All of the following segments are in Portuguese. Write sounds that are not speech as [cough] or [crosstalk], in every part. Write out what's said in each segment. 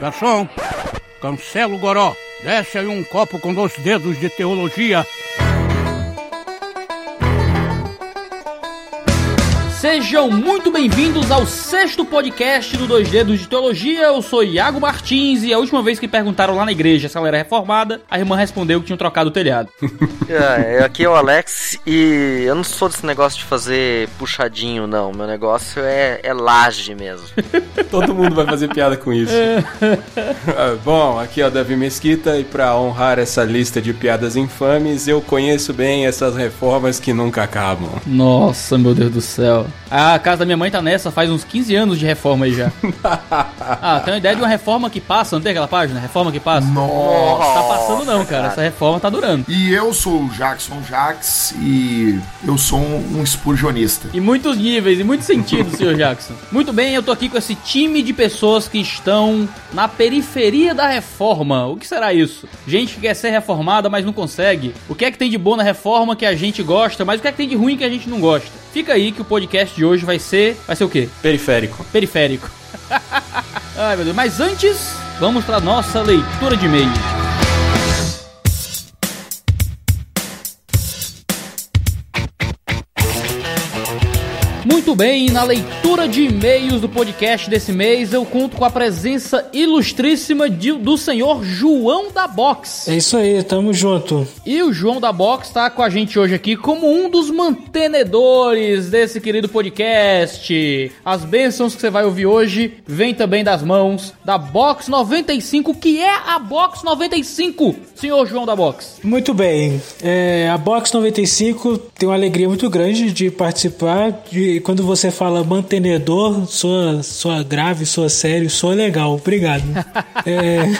Garçom, cancela o goró. Desce aí um copo com dois dedos de teologia. Sejam muito bem-vindos ao sexto podcast do Dois Dedos de Teologia. Eu sou Iago Martins e a última vez que perguntaram lá na igreja se ela era reformada, a irmã respondeu que tinham trocado o telhado. [laughs] É, aqui é o Alex e eu não sou desse negócio de fazer puxadinho, não. Meu negócio é, é laje mesmo. [laughs] Todo mundo vai fazer piada com isso. [laughs] Ah, Bom, aqui é o Davi Mesquita e para honrar essa lista de piadas infames, eu conheço bem essas reformas que nunca acabam. Nossa, meu Deus do céu. A casa da minha mãe tá nessa faz uns 15 anos de reforma aí já. [laughs] ah, tem uma ideia de uma reforma que passa, não tem aquela página? Reforma que passa? Nossa. Tá passando não, cara. Essa reforma tá durando. E eu sou o Jackson Jax e eu sou um, um. Em muitos níveis, em muitos sentidos, senhor [laughs] Jackson. Muito bem, eu tô aqui com esse time de pessoas que estão na periferia da reforma. O que será isso? Gente que quer ser reformada, mas não consegue. O que é que tem de bom na reforma que a gente gosta, mas o que é que tem de ruim que a gente não gosta? Fica aí que o podcast de hoje vai ser. Vai ser o quê? Periférico. Periférico. [laughs] Ai, meu Deus. Mas antes, vamos pra nossa leitura de e-mail. Muito bem, na leitura de e-mails do podcast desse mês, eu conto com a presença ilustríssima de- do senhor João da Box. É isso aí, tamo junto. E o João da Box tá com a gente hoje aqui como um dos mantenedores desse querido podcast. As bênçãos que você vai ouvir hoje vêm também das mãos da Box 95, que é a Box 95, senhor João da Box. Muito bem, é, a Box 95 tem uma alegria muito grande de participar. De, quando você fala mantenedor, soa, soa grave, soa sério, soa legal. Obrigado. [laughs] É,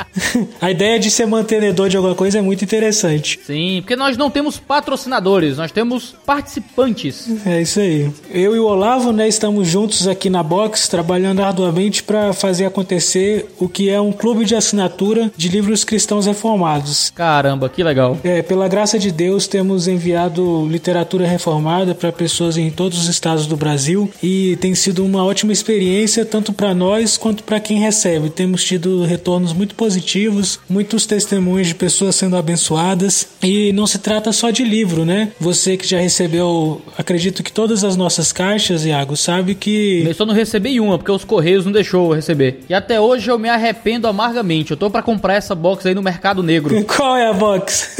a ideia de ser mantenedor de alguma coisa é muito interessante. Sim, porque nós não temos patrocinadores, nós temos participantes. É isso aí. Eu e o Olavo, né, estamos juntos aqui na Box, trabalhando arduamente para fazer acontecer o que é um clube de assinatura de livros cristãos reformados. Caramba, que legal. É, pela graça de Deus, temos enviado literatura reformada para pessoas em todos os estados do Brasil e tem sido uma ótima experiência tanto para nós quanto para quem recebe. Temos tido retornos muito positivos, muitos testemunhos de pessoas sendo abençoadas e não se trata só de livro, né? Você que já recebeu, acredito que todas as nossas caixas, Iago, sabe que Eu só não recebi uma, porque os Correios não deixou eu receber. E até hoje eu me arrependo amargamente. Eu tô pra comprar essa box aí no Mercado Negro. [laughs] qual é a box?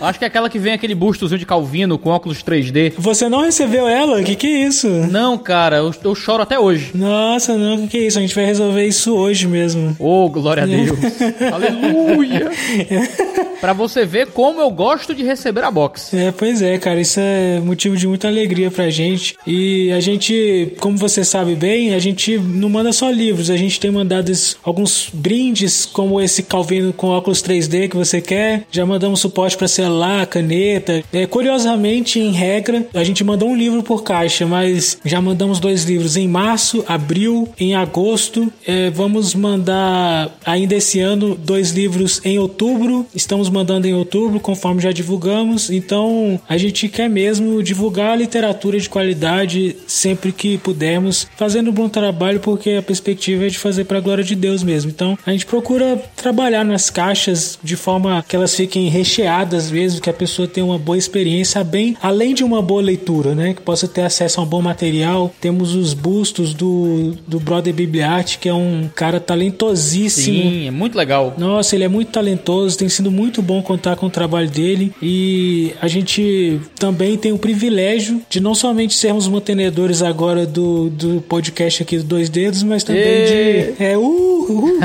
Acho que é aquela que vem aquele bustozinho de Calvino com óculos 3D. Você não recebeu ela? Que que é isso? Não, cara, eu, eu choro até hoje. Nossa, não, que que é isso? A gente vai resolver isso hoje mesmo. Oh, glória a Deus. [laughs] Aleluia. [laughs] Pra você ver como eu gosto de receber a box. É, pois é, cara, isso é motivo de muita alegria pra gente. E a gente, como você sabe bem, a gente não manda só livros, a gente tem mandado alguns brindes, como esse Calvino com óculos 3D que você quer. Já mandamos suporte pra celular, caneta. É, curiosamente, em regra, a gente mandou um livro por caixa, mas já mandamos dois livros em março, abril, em agosto. É, vamos mandar ainda esse ano dois livros em outubro. Estamos mandando em outubro, conforme já divulgamos. Então, a gente quer mesmo divulgar literatura de qualidade sempre que pudermos, fazendo um bom trabalho, porque a perspectiva é de fazer para a glória de Deus mesmo. Então, a gente procura trabalhar nas caixas de forma que elas fiquem recheadas mesmo, que a pessoa tenha uma boa experiência, bem além de uma boa leitura, né? Que possa ter acesso a um bom material. Temos os bustos do, do Brother Bibliarte, que é um cara talentosíssimo. Sim, é muito legal. Nossa, ele é muito talentoso, tem sido muito bom contar com o trabalho dele e a gente também tem o privilégio de não somente sermos mantenedores agora do, do podcast aqui do Dois Dedos, mas também Ê. de. É, uh, uh,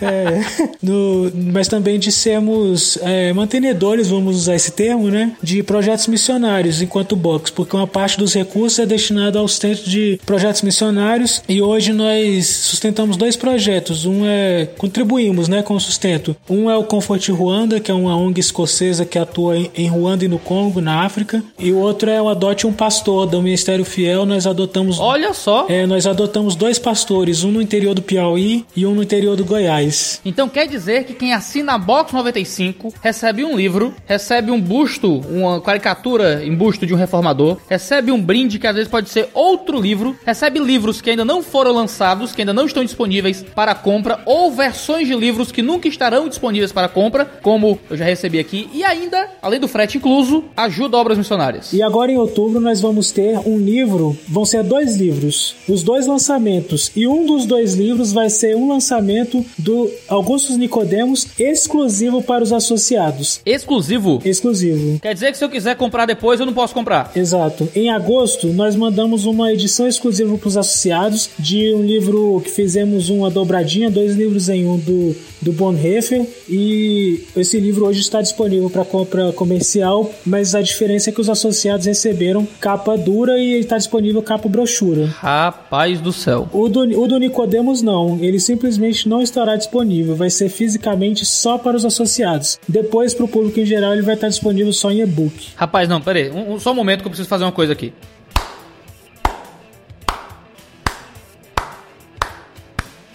é, [laughs] do- mas também de sermos é, mantenedores, vamos usar esse termo, né? De projetos missionários enquanto box, porque uma parte dos recursos é destinada ao sustento de projetos missionários e hoje nós sustentamos dois projetos. Um é contribuímos, né, com o sustento. Um é o Comfort Ruanda, que é uma ONG escocesa que atua em, Ruanda e no Congo, na África, e o outro é o Adote um Pastor do Ministério Fiel. Nós adotamos Olha só. é, nós adotamos dois pastores, um no interior do Piauí e um no no interior do Goiás. Então quer dizer que quem assina a Box 95 recebe um livro, recebe um busto, uma caricatura em busto de um reformador, recebe um brinde que às vezes pode ser outro livro, recebe livros que ainda não foram lançados, que ainda não estão disponíveis para compra, ou versões de livros que nunca estarão disponíveis para compra, como eu já recebi aqui, e ainda, além do frete incluso, ajuda obras missionárias. E agora em outubro nós vamos ter um livro, vão ser dois livros, os dois lançamentos, e um dos dois livros vai ser um lançamento do Augustus Nicodemos exclusivo para os associados. Exclusivo? Exclusivo. Quer dizer que se eu quiser comprar depois, eu não posso comprar. Exato. Em agosto, nós mandamos uma edição exclusiva para os associados de um livro que fizemos uma dobradinha, dois livros em um do, do Bonhoeffer. E esse livro hoje está disponível para compra comercial, mas a diferença é que os associados receberam capa dura e está disponível capa brochura. Rapaz do céu. O do, o do Nicodemos não, ele simplesmente não estará disponível, vai ser fisicamente só para os associados. Depois, para o público em geral, ele vai estar disponível só em e-book. Rapaz, não, peraí, um, um, só um momento que eu preciso fazer uma coisa aqui.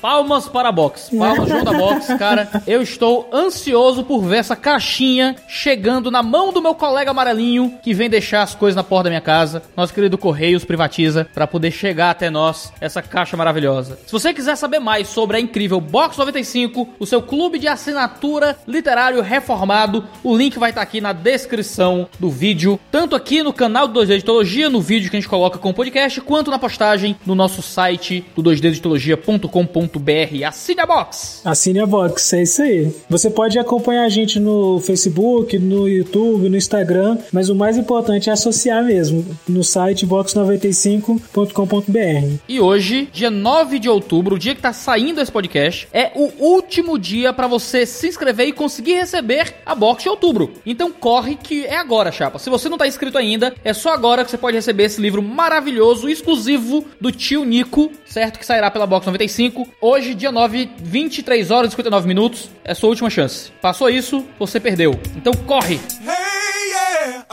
Palmas para a box. Palmas, João da box, cara. Eu estou ansioso por ver essa caixinha chegando na mão do meu colega amarelinho que vem deixar as coisas na porta da minha casa. Nosso querido Correios privatiza para poder chegar até nós essa caixa maravilhosa. Se você quiser saber mais sobre a incrível Box 95, o seu clube de assinatura literário reformado, o link vai estar aqui na descrição do vídeo, tanto aqui no canal do 2D Editologia, no vídeo que a gente coloca com o podcast, quanto na postagem no nosso site do 2deditologia.com.br Assine a box! Assine a box, é isso aí. Você pode acompanhar a gente no Facebook, no YouTube, no Instagram, mas o mais importante é associar mesmo no site box95.com.br. E hoje, dia 9 de outubro, o dia que tá saindo esse podcast, é o último dia para você se inscrever e conseguir receber a box de outubro. Então corre que é agora, chapa. Se você não tá inscrito ainda, é só agora que você pode receber esse livro maravilhoso, exclusivo do tio Nico, certo? Que sairá pela box 95 Hoje, dia 9, 23 horas e 59 minutos, é sua última chance. Passou isso, você perdeu. Então corre! Hey, yeah,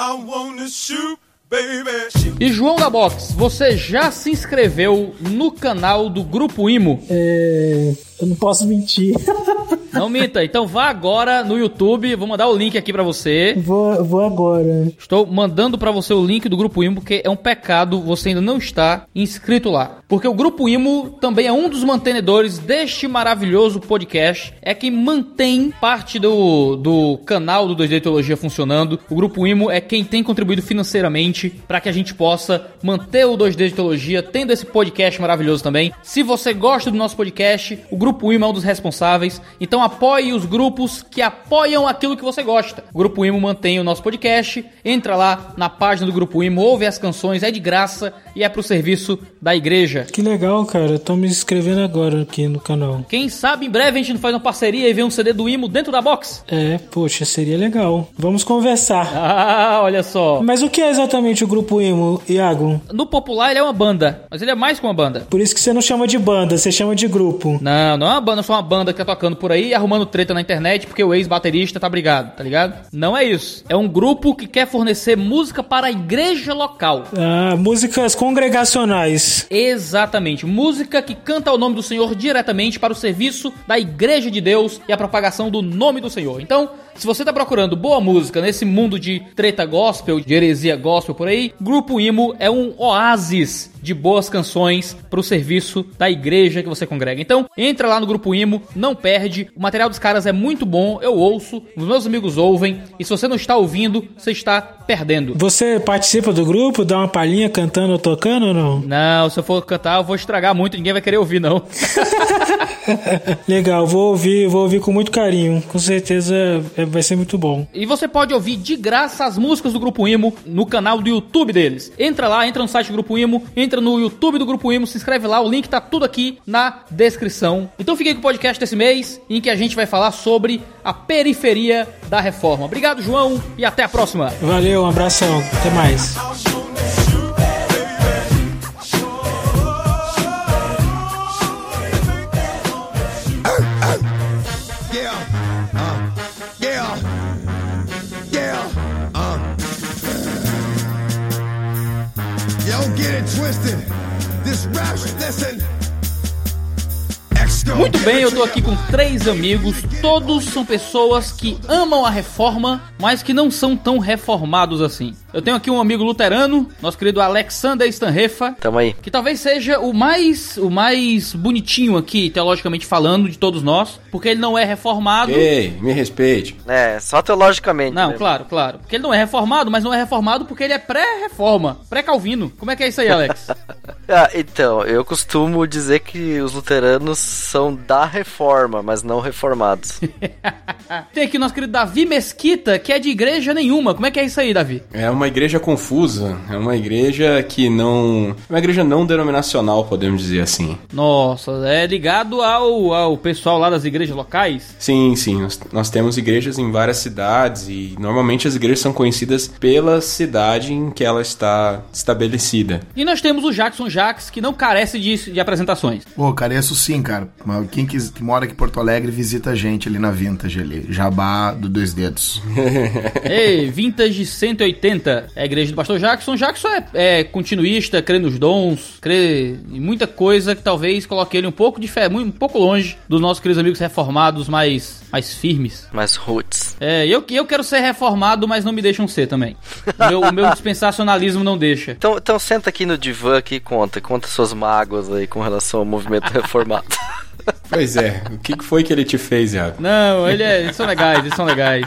e João da Box, você já se inscreveu no canal do Grupo Imo? É. Eu não posso mentir. [laughs] Não minta. Então vá agora no YouTube. Vou mandar o link aqui para você. Vou, vou agora. Estou mandando para você o link do Grupo Imo, porque é um pecado você ainda não estar inscrito lá. Porque o Grupo Imo também é um dos mantenedores deste maravilhoso podcast. É quem mantém parte do, do canal do 2D Teologia funcionando. O Grupo Imo é quem tem contribuído financeiramente para que a gente possa manter o 2D Teologia tendo esse podcast maravilhoso também. Se você gosta do nosso podcast, o Grupo Imo é um dos responsáveis. Então apoie os grupos que apoiam aquilo que você gosta. O Grupo Imo mantém o nosso podcast. Entra lá na página do Grupo Imo, ouve as canções, é de graça e é pro serviço da igreja. Que legal, cara. Tô me inscrevendo agora aqui no canal. Quem sabe em breve a gente não faz uma parceria e vê um CD do Imo dentro da box? É, poxa, seria legal. Vamos conversar. [laughs] Ah, olha só. Mas o que é exatamente o Grupo Imo, Iago? No popular ele é uma banda, mas ele é mais que uma banda. Por isso que você não chama de banda, você chama de grupo. Não, não é uma banda, só uma banda que tá tocando por aí arrumando treta na internet porque o ex-baterista tá brigado, tá ligado? Não é isso. É um grupo que quer fornecer música para a igreja local. Ah, músicas congregacionais. Exatamente. Música que canta o nome do Senhor diretamente para o serviço da igreja de Deus e a propagação do nome do Senhor. Então, se você tá procurando boa música nesse mundo de treta gospel, de heresia gospel por aí, Grupo Imo é um oásis de boas canções para o serviço da igreja que você congrega. Então, entra lá no Grupo Imo, não perde. O material dos caras é muito bom, eu ouço, os meus amigos ouvem, e se você não está ouvindo, você está perdendo. Você participa do grupo, dá uma palhinha cantando ou tocando ou não? Não, se eu for cantar, eu vou estragar muito, ninguém vai querer ouvir não. [laughs] Legal, vou ouvir, vou ouvir com muito carinho. Com certeza é, vai ser muito bom. E você pode ouvir de graça as músicas do Grupo Imo no canal do YouTube deles. Entra lá, entra no site do Grupo Imo, entra no YouTube do Grupo Imo, se inscreve lá, o link tá tudo aqui na descrição. Então fiquei com o podcast desse mês, em que a gente vai falar sobre a periferia da reforma. Obrigado, João, e até a próxima. Valeu, um abração, até mais. twisted. This rap listen. Muito bem, eu tô aqui com três amigos. Todos são pessoas que amam a reforma, mas que não são tão reformados assim. Eu tenho aqui um amigo luterano, nosso querido Alexander Stanrefa, Tamo aí. que talvez seja o mais o mais bonitinho aqui, teologicamente falando, de todos nós, porque ele não é reformado. Ei, me respeite. É, só teologicamente. Não, né? claro, claro. Porque ele não é reformado, mas não é reformado porque ele é pré-reforma, pré-calvino. Como é que é isso aí, Alex? [laughs] Ah, então, eu costumo dizer que os luteranos são da reforma, mas não reformados. [laughs] Tem aqui o nosso querido Davi Mesquita, que é de igreja nenhuma. Como é que é isso aí, Davi? É uma igreja confusa, é uma igreja que não. É uma igreja não denominacional, podemos dizer assim. Nossa, é ligado ao, ao pessoal lá das igrejas locais? Sim, sim, nós, nós temos igrejas em várias cidades e normalmente as igrejas são conhecidas pela cidade em que ela está estabelecida. E nós temos o Jackson Jax, que não carece de, de apresentações. Pô, careço sim, cara. Mas Quem quis- que mora aqui em Porto Alegre, visita a gente ali na Vintage ali. Jabá do Dois Dedos. [laughs] Ei, Vintage 180, é a igreja do pastor Jackson. Jackson é, é continuista, crê nos dons, crê em muita coisa que talvez coloque ele um pouco de fé, um pouco longe dos nossos queridos amigos reformados mais, mais firmes. Mas roots. É, eu, eu quero ser reformado, mas não me deixam ser também. O meu, o meu dispensacionalismo não deixa. Então, então senta aqui no divã aqui e conta. Conta suas mágoas aí com relação ao movimento [laughs] reformado. Pois é, o que foi que ele te fez, Iago? Não, ele é, eles são legais, eles são legais.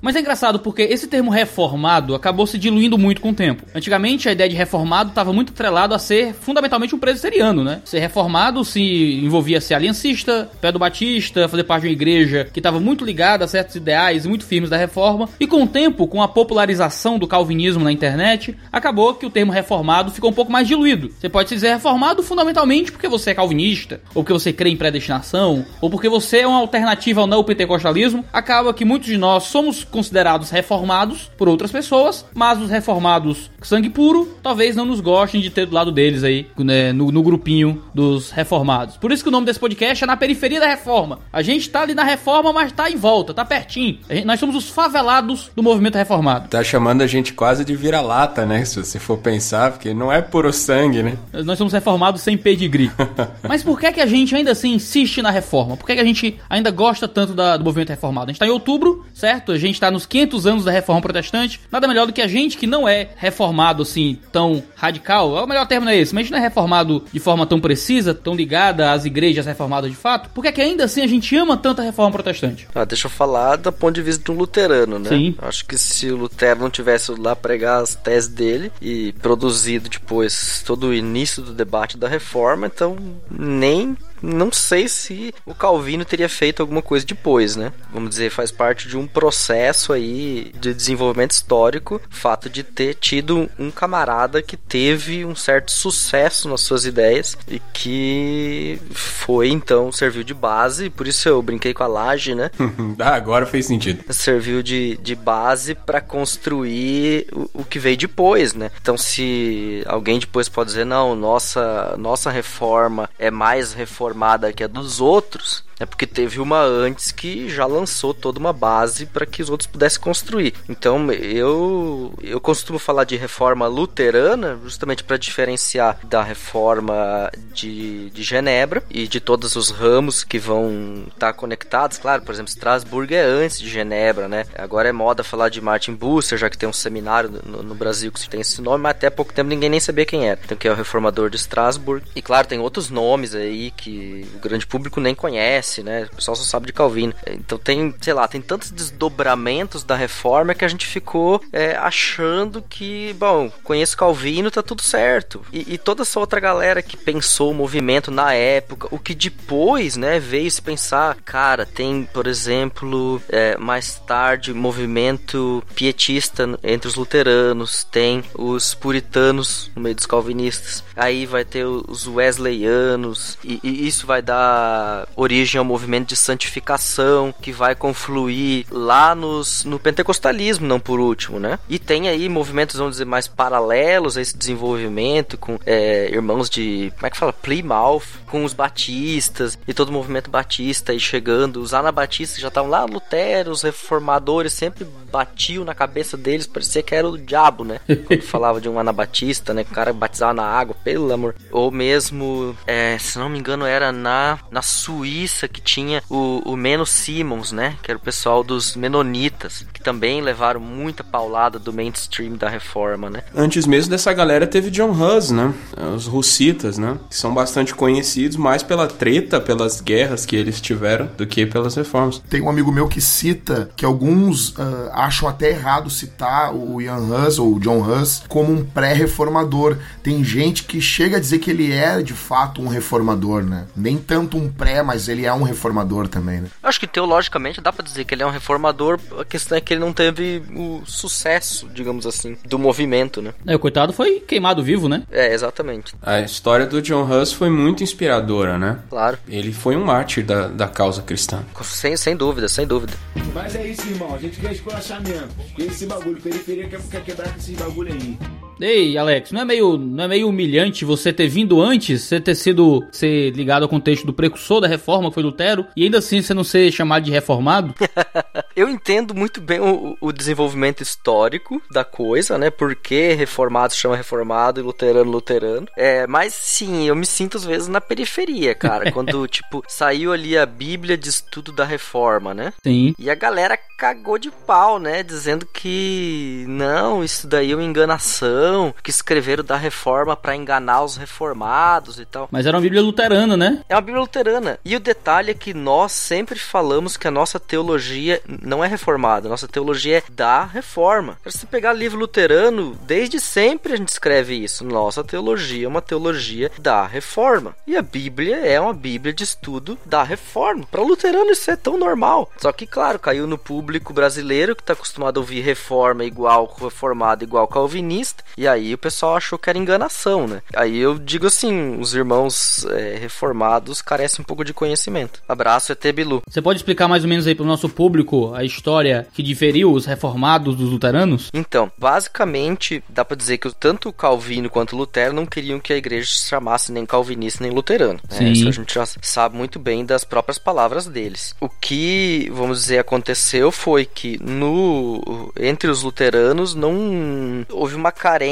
Mas é engraçado porque esse termo reformado acabou se diluindo muito com o tempo. Antigamente a ideia de reformado estava muito atrelado a ser fundamentalmente um presbiteriano, né? Ser reformado se envolvia ser aliancista, pé do batista, fazer parte de uma igreja que estava muito ligada a certos ideais muito firmes da reforma. E com o tempo, com a popularização do calvinismo na internet, acabou que o termo reformado ficou um pouco mais diluído. Você pode se dizer reformado fundamentalmente porque você é calvinista, ou porque você crê em predestinação, ou porque você é uma alternativa ao neopentecostalismo, acaba que muitos de nós somos considerados reformados por outras pessoas, mas os reformados sangue puro talvez não nos gostem de ter do lado deles aí, né, no, no grupinho dos reformados. Por isso que o nome desse podcast é Na Periferia da Reforma. A gente tá ali na reforma, mas tá em volta, tá pertinho. Gente- nós somos os favelados do movimento reformado. Tá chamando a gente quase de vira-lata, né? Se você for pensar, porque não é puro sangue, né? Nós somos reformados sem pedigree. [laughs] Mas por que, que a gente ainda assim insiste na reforma? Por que, que a gente ainda gosta tanto da- do movimento reformado? A gente tá em outubro, certo? A gente tá nos 500 anos da reforma protestante. Nada melhor do que a gente que não é reformado assim tão radical. O melhor termo não é esse, mas a gente não é reformado de forma tão precisa, tão ligada às igrejas reformadas de fato. Por que, que ainda assim a gente ama tanto a reforma protestante? Ah, deixa eu falar do ponto de vista de um luterano, né? Sim. Acho que se o Lutero não tivesse lá pregar as teses dele e produzido depois todo o início do debate da reforma, então nem não sei se o Calvino teria feito alguma coisa depois, né? Vamos dizer, faz parte de um processo aí de desenvolvimento histórico, o fato de ter tido um camarada que teve um certo sucesso nas suas ideias e que foi então serviu de base, por isso eu brinquei com a laje, né? [laughs] ah, agora fez sentido. serviu de, de base para construir o, o que veio depois, né? Então, se alguém depois pode dizer, não, nossa, nossa reforma é mais reformada que a dos outros, é porque teve uma antes que já lançou toda uma base para que os outros pudessem construir. Então, eu, eu costumo falar de reforma luterana justamente para diferenciar da reforma de, de Genebra e de todos os ramos que vão estar conectados. Claro, por exemplo, Strasbourg é antes de Genebra, né? Agora é moda falar de Martin Bucer, já que tem um seminário no, no Brasil que tem esse nome, mas até pouco tempo ninguém nem sabia quem era. Então, que é o reformador de Strasbourg. E claro, tem outros nomes aí que o grande público nem conhece, né? O pessoal só sabe de Calvino. Então tem, sei lá, tem tantos desdobramentos da reforma que a gente ficou é, achando que, bom, conheço Calvino, tá tudo certo. E, e toda essa outra galera que pensou o movimento na época, o que depois, né, veio se pensar, cara, tem, por exemplo, é, mais tarde, movimento pietista entre os luteranos, tem os puritanos no meio dos calvinistas, aí vai ter os wesleyanos, e, e isso vai dar origem origem ao movimento de santificação, que vai confluir lá nos, no pentecostalismo, não por último, né? E tem aí movimentos, vamos dizer, mais paralelos a esse desenvolvimento, com é, irmãos de, como é que fala? Plymouth, com os batistas e todo o movimento batista aí chegando. Os anabatistas já estavam lá, Lutero, os reformadores sempre batiam na cabeça deles, parecia que era o diabo, né? [laughs] Quando falava de um anabatista, né? O cara batizava na água, pelo amor. Ou mesmo, é, se não me engano, era na, na Suíça que tinha o, o Menos Simons, né? Que era o pessoal dos Menonitas, que também levaram muita paulada do mainstream da reforma, né? Antes mesmo dessa galera teve John Hus, né? Os russitas, né? Que são bastante conhecidos mais pela treta, pelas guerras que eles tiveram, do que pelas reformas. Tem um amigo meu que cita que alguns uh, acham até errado citar o Ian Hus ou o John Hus como um pré-reformador. Tem gente que chega a dizer que ele é de fato um reformador, né? Nem tanto um pré, mas ele é um reformador também, né? Acho que teologicamente dá para dizer que ele é um reformador. A questão é que ele não teve o sucesso, digamos assim, do movimento, né? É, o coitado foi queimado vivo, né? É, exatamente. A história do John Hus foi muito inspiradora, né? Claro. Ele foi um mártir da, da causa cristã. Sem, sem dúvida, sem dúvida. Mas é isso, irmão. A gente quer esculachar mesmo. E esse bagulho, periferia quer, quer quebrar com esses bagulho aí. Ei, Alex, não é meio, não é meio humilhante você ter vindo antes, você ter sido ser ligado ao contexto do precursor da reforma, que foi Lutero, e ainda assim você não ser chamado de reformado? [laughs] Eu entendo muito bem o, o, desenvolvimento histórico da coisa, né? Por que reformado se chama reformado e luterano luterano. É, mas sim, eu me sinto às vezes na periferia, cara. [laughs] quando, tipo, saiu ali a Bíblia de Estudo da Reforma, né? Sim. E a galera cagou de pau, né? Dizendo que não, isso daí é uma enganação, que escreveram da reforma para enganar os reformados e tal. Mas era uma Bíblia luterana, né? É uma Bíblia luterana. E o detalhe é que nós sempre falamos que a nossa teologia não é reformada, a nossa teologia é da reforma. Se você pegar livro luterano, desde sempre a gente escreve isso. Nossa teologia é uma teologia da reforma. E a Bíblia é uma Bíblia de estudo da reforma. Para luterano isso é tão normal. Só que, claro, caiu no público brasileiro que está acostumado a ouvir reforma igual reformado igual calvinista. E aí o pessoal achou que era enganação, né? Aí eu digo assim: os irmãos é, reformados carecem um pouco de conhecimento. Abraço, ET Bilu. Você pode explicar mais ou menos aí para o nosso público a história que diferiu os reformados dos luteranos? Então, basicamente, dá para dizer que tanto Calvino quanto Lutero não queriam que a igreja se chamasse nem calvinista nem luterano. Né? Isso a gente já sabe muito bem das próprias palavras deles. O que, vamos dizer, aconteceu foi que no entre os luteranos não houve uma carência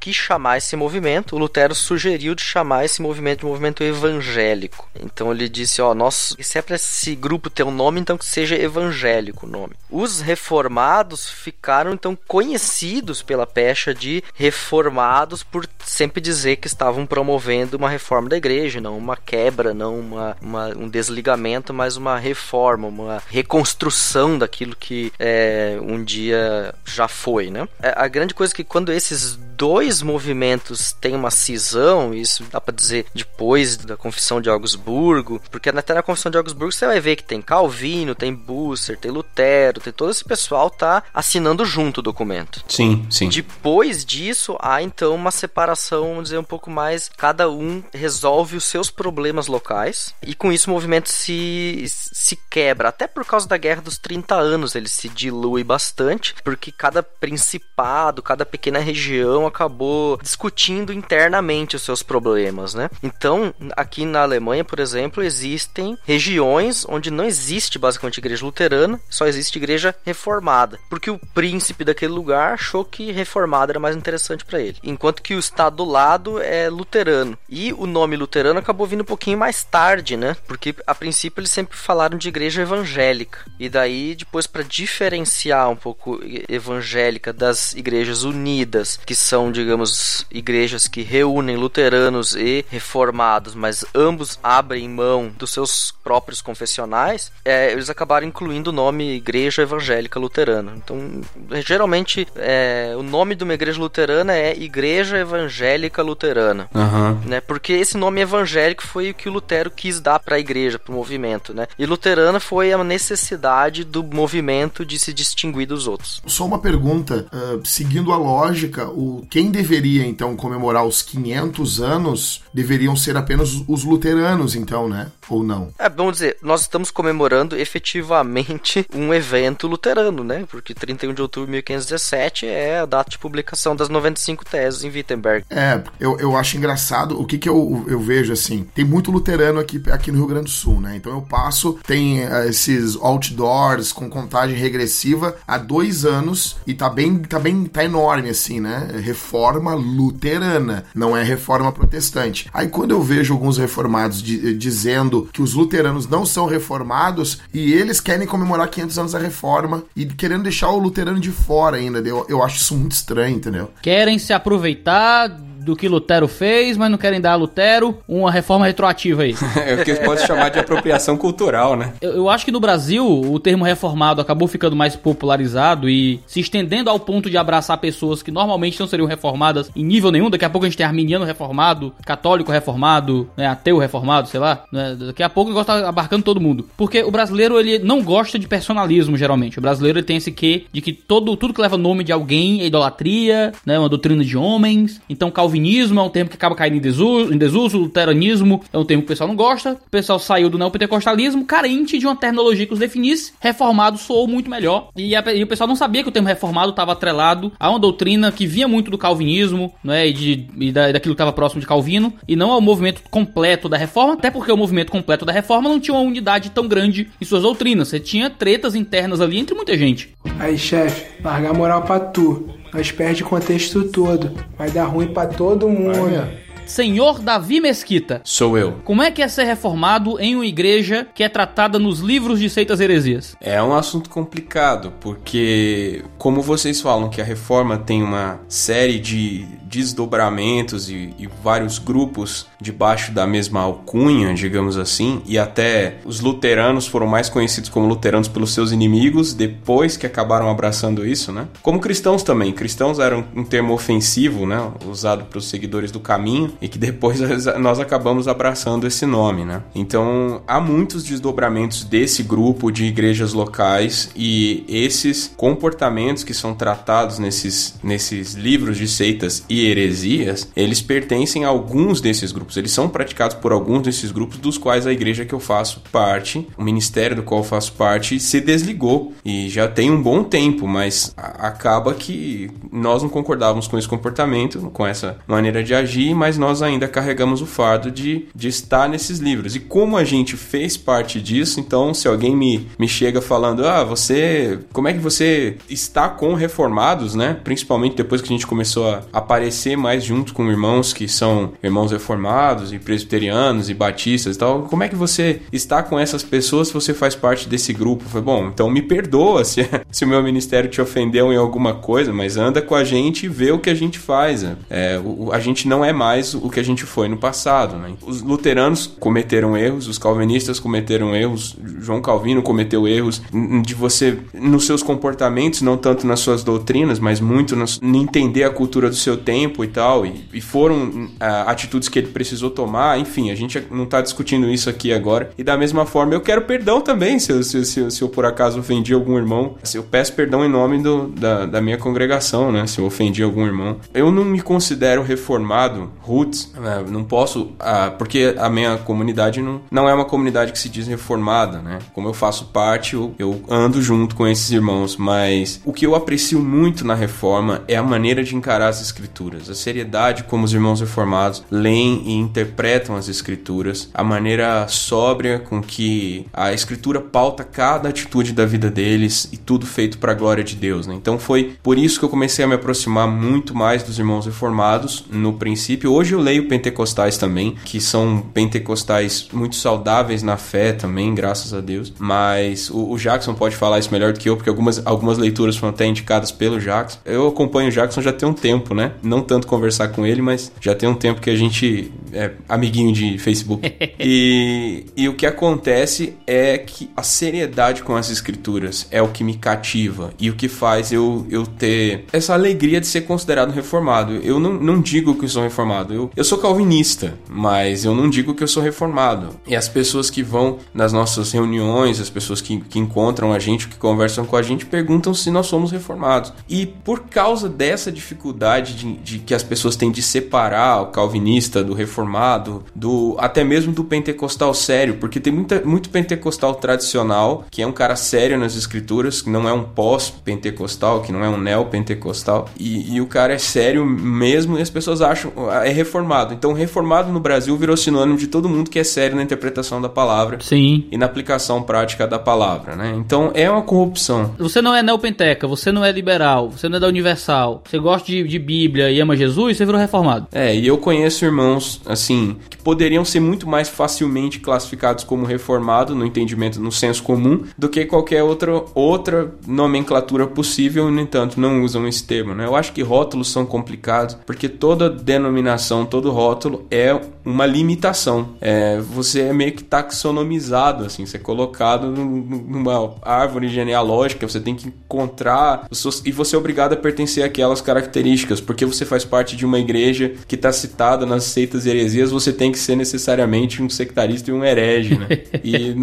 que chamar esse movimento. O Lutero sugeriu de chamar esse movimento de movimento evangélico. Então ele disse, ó, nós, se é para esse grupo ter um nome, então que seja evangélico o nome. Os reformados ficaram então conhecidos pela pecha de reformados por sempre dizer que estavam promovendo uma reforma da igreja, não uma quebra, não uma, uma um desligamento, mas uma reforma, uma reconstrução daquilo que é, um dia já foi, né? A grande coisa é que quando esses dois movimentos têm uma cisão, isso dá para dizer depois da Confissão de Augsburgo, porque até na Confissão de Augsburgo você vai ver que tem Calvino, tem Busser, tem Lutero, tem todo esse pessoal tá assinando junto o documento. Sim, sim. Depois disso, há então uma separação, vamos dizer, um pouco mais, cada um resolve os seus problemas locais, e com isso o movimento se, se quebra, até por causa da Guerra dos 30 anos, ele se dilui bastante, porque cada principado, cada pequena região acabou discutindo internamente os seus problemas, né? Então, aqui na Alemanha, por exemplo, existem regiões onde não existe basicamente igreja luterana, só existe igreja reformada, porque o príncipe daquele lugar achou que reformada era mais interessante para ele, enquanto que o estado do lado é luterano. E o nome luterano acabou vindo um pouquinho mais tarde, né? Porque a princípio eles sempre falaram de igreja evangélica. E daí depois para diferenciar um pouco evangélica das igrejas unidas, que são, digamos, igrejas que reúnem luteranos e reformados, mas ambos abrem mão dos seus próprios confessionais, é, eles acabaram incluindo o nome Igreja Evangélica Luterana. Então, geralmente, é, o nome de uma igreja luterana é Igreja Evangélica Luterana, uhum. né? Porque esse nome evangélico foi o que o Lutero quis dar para a igreja, para o movimento, né? E luterana foi a necessidade do movimento de se distinguir dos outros. Só uma pergunta, uh, seguindo a lógica, o quem deveria então comemorar os 500 anos deveriam ser apenas os luteranos, então, né? Ou não? É, vamos dizer, nós estamos comemorando efetivamente [laughs] um evento luterano, né? Porque 31 de outubro de 1517 é a data de publicação das 95 teses em Wittenberg. É, eu, eu acho engraçado, o que que eu, eu vejo assim, tem muito luterano aqui, aqui no Rio Grande do Sul, né? Então eu passo, tem uh, esses outdoors com contagem regressiva há dois anos e tá bem, tá bem, tá enorme assim, né? Reforma luterana, não é reforma protestante. Aí quando eu vejo alguns reformados de, dizendo que os luteranos não são reformados e eles querem comemorar 500 anos da reforma e querendo deixar o luterano de fora ainda, eu, eu acho isso muito estranho, entendeu? Querem se aproveitar do que Lutero fez, mas não querem dar a Lutero uma reforma retroativa aí. [laughs] é o que pode chamar de apropriação cultural, né? Eu, eu, acho que no Brasil o termo reformado acabou ficando mais popularizado e se estendendo ao ponto de abraçar pessoas que normalmente não seriam reformadas em nível nenhum. Daqui a pouco a gente tem arminiano reformado, católico reformado, né, ateu reformado, sei lá. Né? Daqui a pouco o negócio tá abarcando todo mundo. Porque o brasileiro ele não gosta de personalismo, geralmente. O brasileiro ele tem esse quê de que todo, tudo que leva nome de alguém é idolatria, né? Uma doutrina de homens. Então Calvin calvinismo é um termo que acaba caindo em desuso, em desuso, luteranismo é um termo que o pessoal não gosta, o pessoal saiu do neopentecostalismo carente de uma terminologia que os definisse, reformado soou muito melhor, e, a, e o pessoal não sabia que o termo reformado estava atrelado a uma doutrina que vinha muito do calvinismo, né, e, de, e da, daquilo que estava próximo de Calvino, e não ao movimento completo da reforma, até porque o movimento completo da reforma não tinha uma unidade tão grande em suas doutrinas, você tinha tretas internas ali entre muita gente. Aí, chefe, largar moral pra tu. Nós perde o contexto todo. Vai dar ruim para todo mundo. Senhor Davi Mesquita. Sou eu. Como é que é ser reformado em uma igreja que é tratada nos livros de seitas heresias? É um assunto complicado, porque como vocês falam que a reforma tem uma série de desdobramentos e, e, vários grupos debaixo da mesma alcunha, digamos assim, e até os luteranos foram mais conhecidos como luteranos pelos seus inimigos depois que acabaram abraçando isso, né? Como cristãos também. Cristãos eram um termo ofensivo, né? Usado para os seguidores do caminho e que depois [laughs] nós acabamos abraçando esse nome, né? Então há muitos desdobramentos desse grupo de igrejas locais e esses comportamentos que são tratados nesses, nesses livros de seitas e heresias, eles pertencem a alguns desses grupos. Eles são praticados por alguns desses grupos, dos quais a igreja que eu faço parte, o ministério do qual eu faço parte, se desligou. E já tem um bom tempo, mas acaba que nós não concordávamos com esse comportamento, com essa maneira de agir, mas nós ainda carregamos o fardo de, de estar nesses livros. E como a gente fez parte disso, então se alguém me, me chega falando, ah, você. Como é que você está com reformados, né? Principalmente depois que a gente começou a aparecer crescer mais junto com irmãos que são irmãos reformados e presbiterianos e batistas e tal. Como é que você está com essas pessoas se você faz parte desse grupo? Foi bom, então me perdoa se, [laughs] se o meu ministério te ofendeu em alguma coisa, mas anda com a gente e vê o que a gente faz. Né? É, o, a gente não é mais o que a gente foi no passado. Né? Os luteranos cometeram erros, os calvinistas cometeram erros, João Calvino cometeu erros de você nos seus comportamentos, não tanto nas suas doutrinas, mas muito em entender a cultura do seu tempo tempo e tal, e, e foram uh, atitudes que ele precisou tomar, enfim, a gente não está discutindo isso aqui agora. E da mesma forma, eu quero perdão também, se eu, se, se, se eu por acaso ofendi algum irmão. Se eu peço perdão em nome do, da, da minha congregação, né? Se eu ofendi algum irmão. Eu não me considero reformado, roots, né? não posso, uh, porque a minha comunidade não, não é uma comunidade que se diz reformada, né? Como eu faço parte, eu, eu ando junto com esses irmãos, mas o que eu aprecio muito na reforma é a maneira de encarar as escrituras escrituras, a seriedade como os irmãos reformados leem e interpretam as escrituras, a maneira sóbria com que a escritura pauta cada atitude da vida deles e tudo feito para a glória de Deus. Né? Então foi por isso que eu comecei a me aproximar muito mais dos irmãos reformados no princípio. Hoje eu leio pentecostais também, que são pentecostais muito saudáveis na fé também, graças a Deus. Mas o, o Jackson pode falar isso melhor do que eu, porque algumas, algumas leituras foram até indicadas pelo Jackson. Eu acompanho o Jackson já tem um tempo, né? Não tanto conversar com ele, mas já tem um tempo que a gente é amiguinho de Facebook. [laughs] e, e o que acontece é que a seriedade com as escrituras é o que me cativa e o que faz eu, eu ter essa alegria de ser considerado reformado. Eu não, não digo que eu sou reformado, eu, eu sou calvinista, mas eu não digo que eu sou reformado. E as pessoas que vão nas nossas reuniões, as pessoas que, que encontram a gente, que conversam com a gente, perguntam se nós somos reformados. E por causa dessa dificuldade de, de que as pessoas têm de separar o calvinista do reformado, do até mesmo do pentecostal sério, porque tem muita, muito pentecostal tradicional, que é um cara sério nas escrituras, que não é um pós-pentecostal, que não é um neopentecostal, e, e o cara é sério mesmo e as pessoas acham é reformado. Então, reformado no Brasil virou sinônimo de todo mundo que é sério na interpretação da palavra Sim. e na aplicação prática da palavra, né? Então, é uma corrupção. Você não é neopenteca, você não é liberal, você não é da Universal, você gosta de, de Bíblia e ama Jesus, você virou reformado. É, e eu conheço irmãos, assim, que poderiam ser muito mais facilmente classificados como reformado, no entendimento, no senso comum, do que qualquer outra, outra nomenclatura possível, no entanto, não usam esse termo, né? Eu acho que rótulos são complicados, porque toda denominação, todo rótulo é uma limitação. É, você é meio que taxonomizado, assim, você é colocado num- numa árvore genealógica, você tem que encontrar e você é obrigado a pertencer àquelas características, porque você faz parte de uma igreja que está citada nas seitas heresias, você tem que ser necessariamente um sectarista e um herege, né? [laughs] e,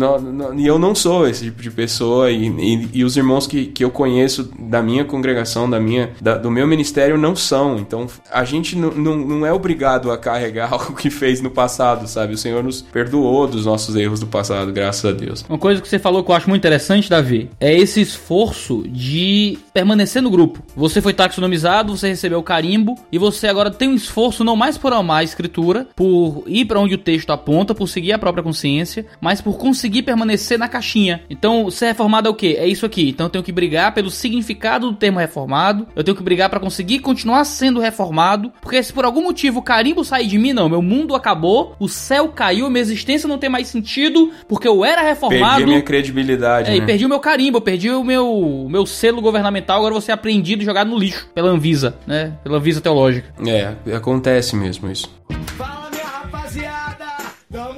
e eu não sou esse tipo de pessoa, e, e- e os irmãos que, que eu conheço da minha congregação, da minha, da- do meu ministério, não são. Então, a gente não é obrigado a carregar [laughs] algo que fez no passado, sabe? O Senhor nos perdoou dos nossos erros do passado, graças a Deus. Uma coisa que você falou que eu acho muito interessante, Davi, é esse esforço de permanecer no grupo. Você foi taxonomizado, você recebeu o carimbo e você agora tem um esforço não mais por amar a escritura, por ir pra onde o texto aponta, por seguir a própria consciência, mas por conseguir permanecer na caixinha. Então, ser reformado é o quê? É isso aqui. Então, eu tenho que brigar pelo significado do termo reformado. Eu tenho que brigar pra conseguir continuar sendo reformado, porque se por algum motivo o carimbo sair de mim, não, meu mundo acabou, o céu caiu, minha existência não tem mais sentido, porque eu era reformado. Perdi a minha credibilidade, É, e né? perdi o meu carimbo, eu perdi o meu, o meu selo governamental, agora você é apreendido e jogado no lixo pela Anvisa, né? Pela Anvisa teológica. É, acontece mesmo isso. Fala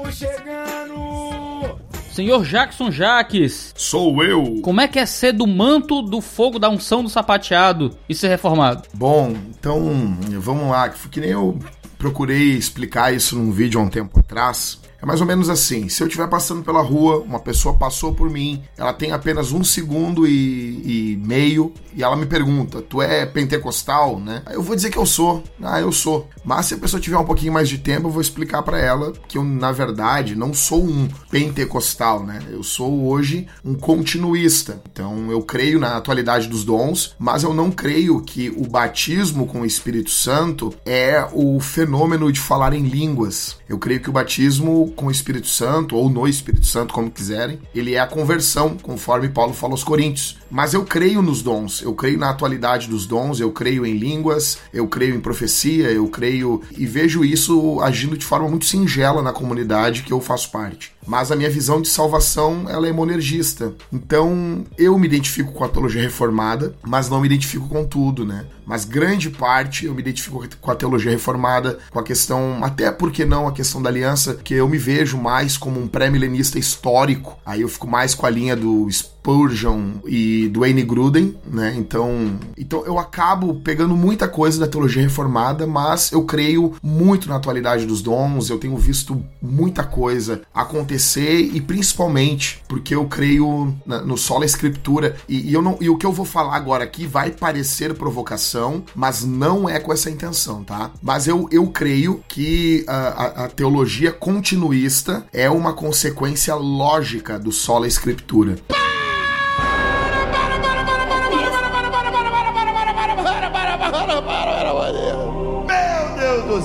tamo chegando! Senhor Jackson Jaques, Sou eu. como é que é ser do manto do fogo da unção do sapateado e ser reformado? Bom, então vamos lá, que nem eu procurei explicar isso num vídeo há um tempo atrás. É mais ou menos assim: se eu estiver passando pela rua, uma pessoa passou por mim, ela tem apenas um segundo e, e meio, e ela me pergunta: Tu é pentecostal, né? Eu vou dizer que eu sou. Ah, eu sou. Mas se a pessoa tiver um pouquinho mais de tempo, eu vou explicar pra ela que eu, na verdade, não sou um pentecostal, né? Eu sou hoje um continuista. Então eu creio na atualidade dos dons, mas eu não creio que o batismo com o Espírito Santo é o fenômeno de falar em línguas. Eu creio que o batismo com o Espírito Santo, ou no Espírito Santo, como quiserem, ele é a conversão, conforme Paulo fala aos Coríntios. Mas eu creio nos dons, eu creio na atualidade dos dons, eu creio em línguas, eu creio em profecia, eu creio e vejo isso agindo de forma muito singela na comunidade que eu faço parte. Mas a minha visão de salvação, ela é monergista. Então, eu me identifico com a teologia reformada, mas não me identifico com tudo, né? Mas grande parte eu me identifico com a teologia reformada, com a questão, até porque não a questão da aliança, que eu me vejo mais como um pré-milenista histórico. Aí eu fico mais com a linha do Spurgeon e do Wayne Gruden, né? Então, então eu acabo pegando muita coisa da teologia reformada, mas eu creio muito na atualidade dos dons, eu tenho visto muita coisa acontecer e principalmente porque eu creio na- no sola escritura e, e eu não e o que eu vou falar agora aqui vai parecer provocação, mas não é com essa intenção, tá? Mas eu, eu creio que a, a- a teologia continuista é uma consequência lógica do sola escritura.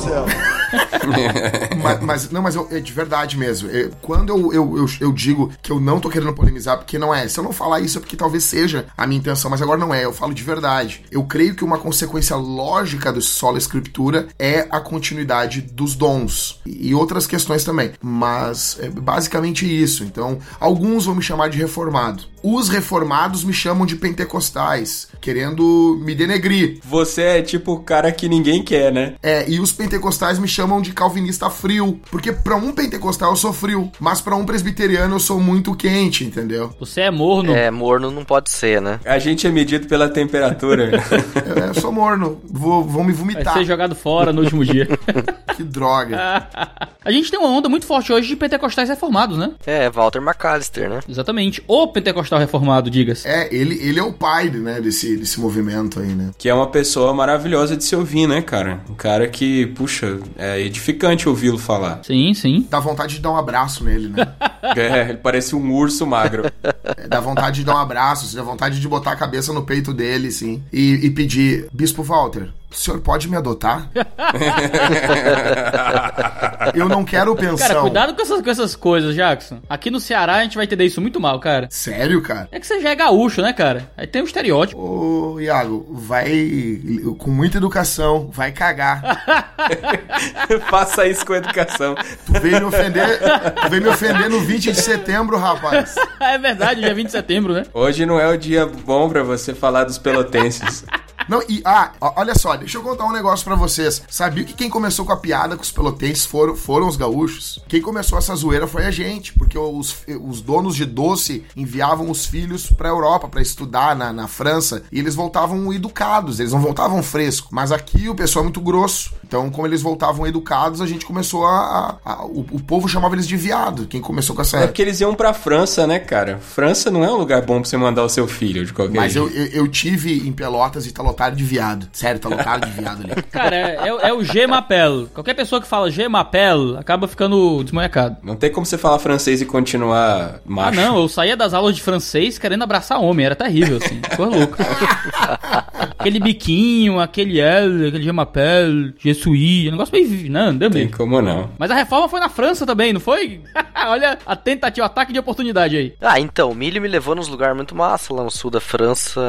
Céu! [laughs] mas, mas- não, mas eu- é de verdade mesmo. É, quando eu, eu, eu, eu digo que eu não tô querendo polemizar, porque não é. Se eu não falar isso é porque talvez seja a minha intenção, mas agora não é. Eu falo de verdade. Eu creio que uma consequência lógica do solo escritura é a continuidade dos dons e outras questões também. Mas é basicamente isso. Então, alguns vão me chamar de reformado. Os reformados me chamam de pentecostais, querendo me denegrir. Você é tipo o cara que ninguém quer, né? É, e os pentecostais me chamam de calvinista frio, porque pra um pentecostal eu sou frio, mas pra um presbiteriano eu sou muito quente, entendeu? Você é morno. É, morno não pode ser, né? A gente é medido pela temperatura. [laughs] Eu, eu sou morno, vou, vão me Vai vomitar. ser jogado fora no último dia. [laughs] Que droga. [laughs] A gente tem uma onda muito forte hoje de pentecostais reformados, né? É, Walter McAllister, né? Exatamente. O pentecostal reformado, diga-se. É, ele, ele é o pai, né, desse, desse movimento aí, né? Que é uma pessoa maravilhosa de se ouvir, né, cara? Um cara que, puxa, é edificante ouvi-lo falar. Sim, sim. Dá vontade de dar um abraço nele, né? [laughs] É, ele parece um urso magro. É, dá vontade de dar um abraço, dá vontade de botar a cabeça no peito dele, sim. E, e pedir, Bispo Walter, o senhor pode me adotar? [laughs] Eu não quero pensão. Cara, cuidado com essas, com essas coisas, Jackson. Aqui no Ceará a gente vai entender isso muito mal, cara. Sério, cara? É que você já é gaúcho, né, cara? Aí tem um estereótipo. Ô, Iago, vai com muita educação, vai cagar. [laughs] Faça isso com educação. Tu veio me ofender, tu veio me ofender no 20 de setembro, rapaz. [laughs] é verdade, dia 20 de setembro, né? Hoje não é o dia bom pra você falar dos pelotenses. Não, e ah, olha só, deixa eu contar um negócio pra vocês. Sabia que quem começou com a piada com os pelotenses foram, foram os gaúchos? Quem começou essa zoeira foi a gente, porque os, os donos de doce enviavam os filhos pra Europa pra estudar na, na França e eles voltavam educados, eles não voltavam fresco. Mas aqui o pessoal é muito grosso. Então, como eles voltavam educados, a gente começou a. a- a- o, o povo chamava eles de viado. Quem começou com essa. É porque eles iam pra França, né, cara? França não é um lugar bom pra você mandar o seu filho de qualquer Mas eu, eu, eu tive em Pelotas e tá lotado de viado. Sério, tá lotado de viado ali. [laughs] Cara, é, é- é o G-Mapel. Qualquer pessoa que fala G-Mapel acaba ficando desmanhacado. Não tem como você falar francês e continuar Ah, macho. não, eu saía das aulas de francês querendo abraçar homem, era terrível, assim, coisa louca. [laughs] aquele biquinho, aquele L, aquele G-Mapel, Jesuí, um negócio meio. Não, deu Tem bem. como não. Mas a reforma foi na França também, não foi? [laughs] Olha a tentativa, o ataque de oportunidade aí. Ah, então, o Milho me levou nos lugares muito massa lá no sul da França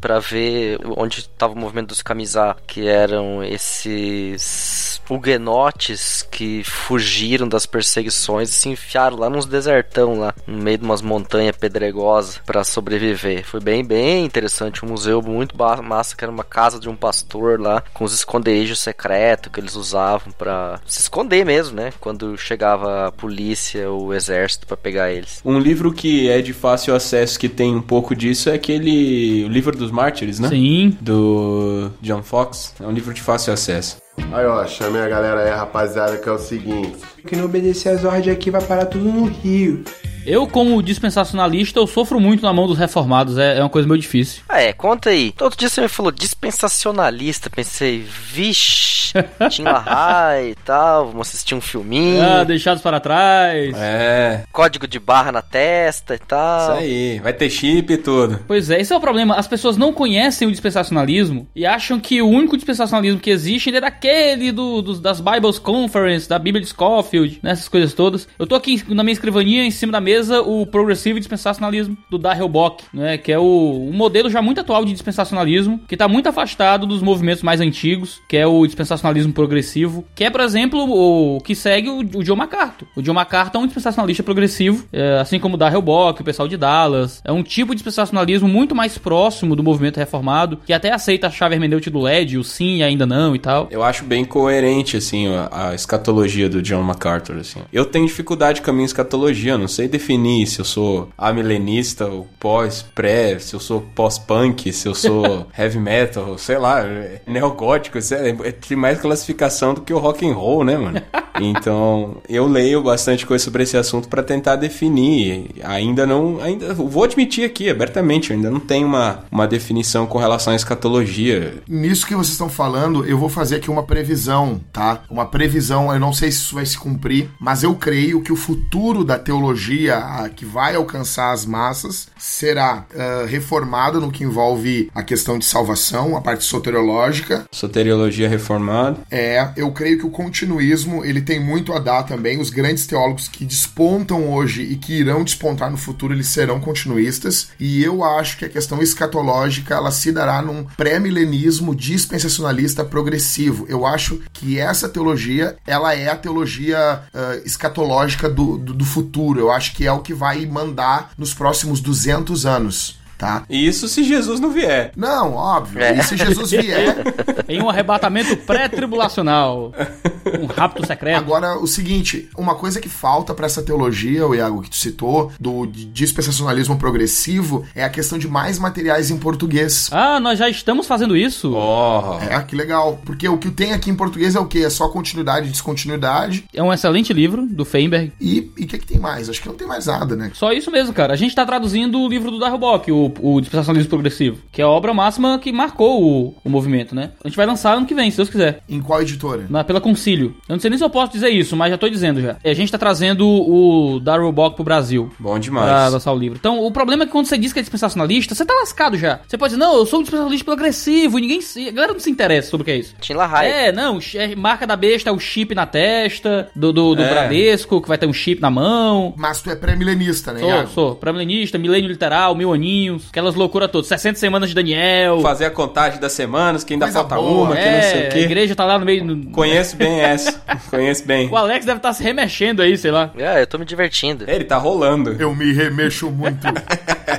pra ver onde tava o movimento dos camisá, que eram esses huguenotes que fugiram das perseguições e se enfiaram lá nos desertão lá, no meio de umas montanhas pedregosas pra sobreviver. Foi bem, bem interessante, um museu muito massa, que era uma casa de um pastor lá, com os esconderijos secretos que eles usavam pra se esconder mesmo, né? Quando chegava a polícia ou o exército pra pegar eles. Um livro que é de fácil acesso, que tem um pouco disso, é aquele. O livro dos mártires, né? Sim. Do John Fox. É um livro de fácil acesso. Aí, ó, chame a galera aí, rapaziada, que é o seguinte. Que não obedecer as ordens aqui vai parar tudo no Rio. Eu, como dispensacionalista, eu sofro muito na mão dos reformados, é, é uma coisa meio difícil. Ah, é, conta aí. Todo dia você me falou dispensacionalista, pensei, vixe, [laughs] tinha Lahai e tal, vamos assistir um filminho, Ah, deixados para trás. É, código de barra na testa e isso tal. aí. Vai ter chip e tudo. Pois é, esse é o problema. As pessoas não conhecem o dispensacionalismo e acham que o único dispensacionalismo que existe ainda é daquele do, dos- das Bibles Conference, da Bíblia de Scofield, nessas coisas todas. Eu tô aqui na minha escrivaninha, em cima da mesa, o Progressivo Dispensacionalismo do Darrell Bock, né? Que é o, modelo já muito atual de dispensacionalismo, que tá muito afastado dos movimentos mais antigos, que é o dispensacionalismo progressivo, que é, por exemplo, o que segue o, o John MacArthur. O John MacArthur é um dispensacionalista progressivo, é, assim como o Darrell Bock, o pessoal de Dallas. É um tipo de dispensacionalismo muito mais próximo do movimento reformado, que até aceita a chave hermenêutica do LED, o sim e ainda não e tal. Eu acho bem coerente, assim, a, a escatologia do John MacArthur, assim. Eu tenho dificuldade com a minha escatologia, não sei definir se eu sou amilenista ou pós, pré, se eu sou pós-punk, se eu sou [laughs] heavy metal, sei lá, é neogótico, sei lá, é- tem mais classificação do que o rock and roll, né, mano? [laughs] Então, eu leio bastante coisa sobre esse assunto pra tentar definir. Ainda não, ainda vou admitir aqui abertamente, eu ainda não tenho uma, uma definição com relação à escatologia. Nisso que vocês estão falando, eu vou fazer aqui uma previsão, tá? Uma previsão, eu não sei se isso vai se cumprir, mas eu creio que o futuro da teologia ah, que vai alcançar as massas será ah, reformado no que envolve a questão de salvação, a parte soteriológica. Soteriologia reformada. É, eu creio que o continuismo ele tem muito a dar também. Os grandes teólogos que despontam hoje e que irão despontar no futuro, eles serão continuistas. E eu acho que a questão escatológica ela se dará num pré-milenismo dispensacionalista progressivo. Eu acho que essa teologia ela é a teologia ah, escatológica do, do, do futuro. Eu acho que é o que vai mandar nos próximos 200 anos. Tá? Isso se Jesus não vier. Não, óbvio. É. E se Jesus vier, [laughs] Em um arrebatamento pré-tribulacional. [laughs] Um rapto secreto. Agora, o seguinte, uma coisa que falta pra essa teologia, o Iago, que tu citou, do dispensacionalismo progressivo, é a questão de mais materiais em português. Ah, nós já estamos fazendo isso. Oh. É, que legal. Porque o que tem aqui em português é o quê? É só continuidade e descontinuidade. É um excelente livro do Feinberg. E o que, que tem mais? Acho que não tem mais nada, né? Só isso mesmo, cara. A gente tá traduzindo o livro do Darbock, o, o Dispensacionalismo Progressivo, que é a obra máxima que marcou o, o movimento, né? A gente vai lançar ano que vem, se Deus quiser. Em qual editora? Na, pela Concílio. Eu não sei nem se eu posso dizer isso, mas já tô dizendo já. A gente tá trazendo o Darbock pro Brasil. Bom demais. Pra lançar o livro. Então, o problema é que quando você diz que é dispensacionalista, você tá lascado já. Você pode dizer, não, eu sou um dispensacionalista progressivo e ninguém se... A galera não se interessa sobre o que é isso. Tinha Lahai. É, não, é, marca da besta é o chip na testa do, do, do É. Bradesco, que vai ter um chip na mão. Mas tu é pré-milenista, né, Sou, Iago? sou. Pré-milenista, milênio literal, mil aninhos, aquelas loucuras todas. 60 semanas de Daniel. Fazer a contagem das semanas, que ainda Coisa falta boa. uma, que é, não sei o a quê. igreja tá lá no meio. no- Conheço bem essa. Conheço bem. O Alex deve estar se remexendo aí, sei lá. É, eu tô me divertindo. Ele tá rolando. Eu me remexo muito. [laughs]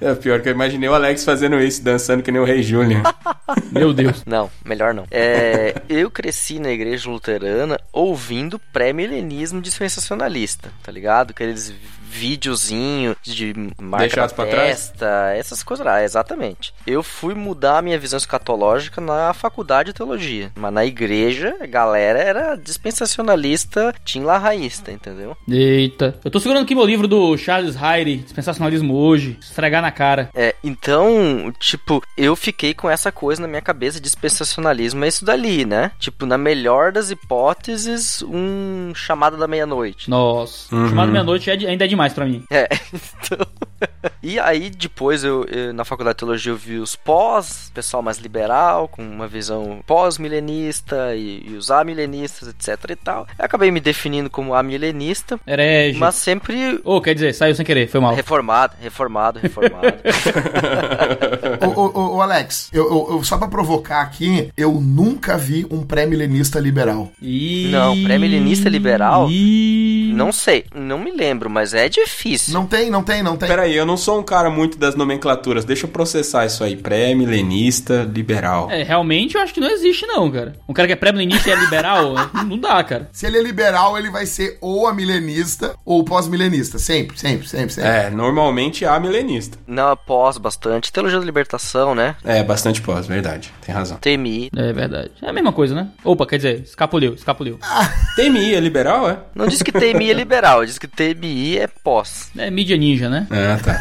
É pior que eu imaginei o Alex fazendo isso, dançando que nem o Rei Julian. [laughs] Meu Deus. Não, melhor não. É, eu cresci na igreja luterana ouvindo pré-milenismo dispensacionalista, tá ligado? Aqueles videozinho de marca trás? testa, essas coisas lá, exatamente. Eu fui mudar a minha visão escatológica na faculdade de teologia, mas na igreja a galera era dispensacionalista, Tim Larraísta, entendeu? Eita. Eu tô segurando aqui meu livro do Charles Hyde, Dispensacionalismo Hoje, esfregar na cara. É, então, tipo, eu fiquei com essa coisa na minha cabeça, dispensacionalismo é isso dali, né? Tipo, na melhor das hipóteses, um chamado da meia-noite. Nossa. Uhum. Chamado meia-noite é de- ainda é demais pra mim. É, [laughs] então. e aí, depois, eu, eu- na faculdade de teologia, eu vi os pós, pessoal mais liberal, com uma visão pós-milenista e, e os amilenistas, etc e tal. Eu acabei me definindo como amilenista, Herege. mas sempre Ô, quer dizer, saiu sem querer, foi mal. reformado, reformado, reformado. [laughs] ô, ô, ô, Alex, eu, eu- eu- só pra provocar aqui, eu nunca vi um pré-milenista liberal. Ih. Não, pré-milenista liberal? Ih. não sei, não me lembro, mas é difícil. Não tem, não tem, não tem. Peraí, eu não sou um cara muito das nomenclaturas. Deixa eu processar isso aí. Pré-milenista, liberal. É, realmente eu acho que não existe, não, cara. Um cara que é pré-milenista e é liberal, [laughs] não dá, cara. Se ele é liberal, ele vai ser ou amilenista ou pós-milenista. Sempre, sempre, sempre, sempre. É, normalmente há milenista. Não, após bastante. Teologia da libertação, né? É, bastante pós, verdade. Tem razão. TMI. É verdade. É a mesma coisa, né? Opa, quer dizer, escapuliu, escapuliu. TMI é liberal, é? Não diz que TMI é liberal, diz que TMI é pós. É mídia ninja, né? Ah, tá.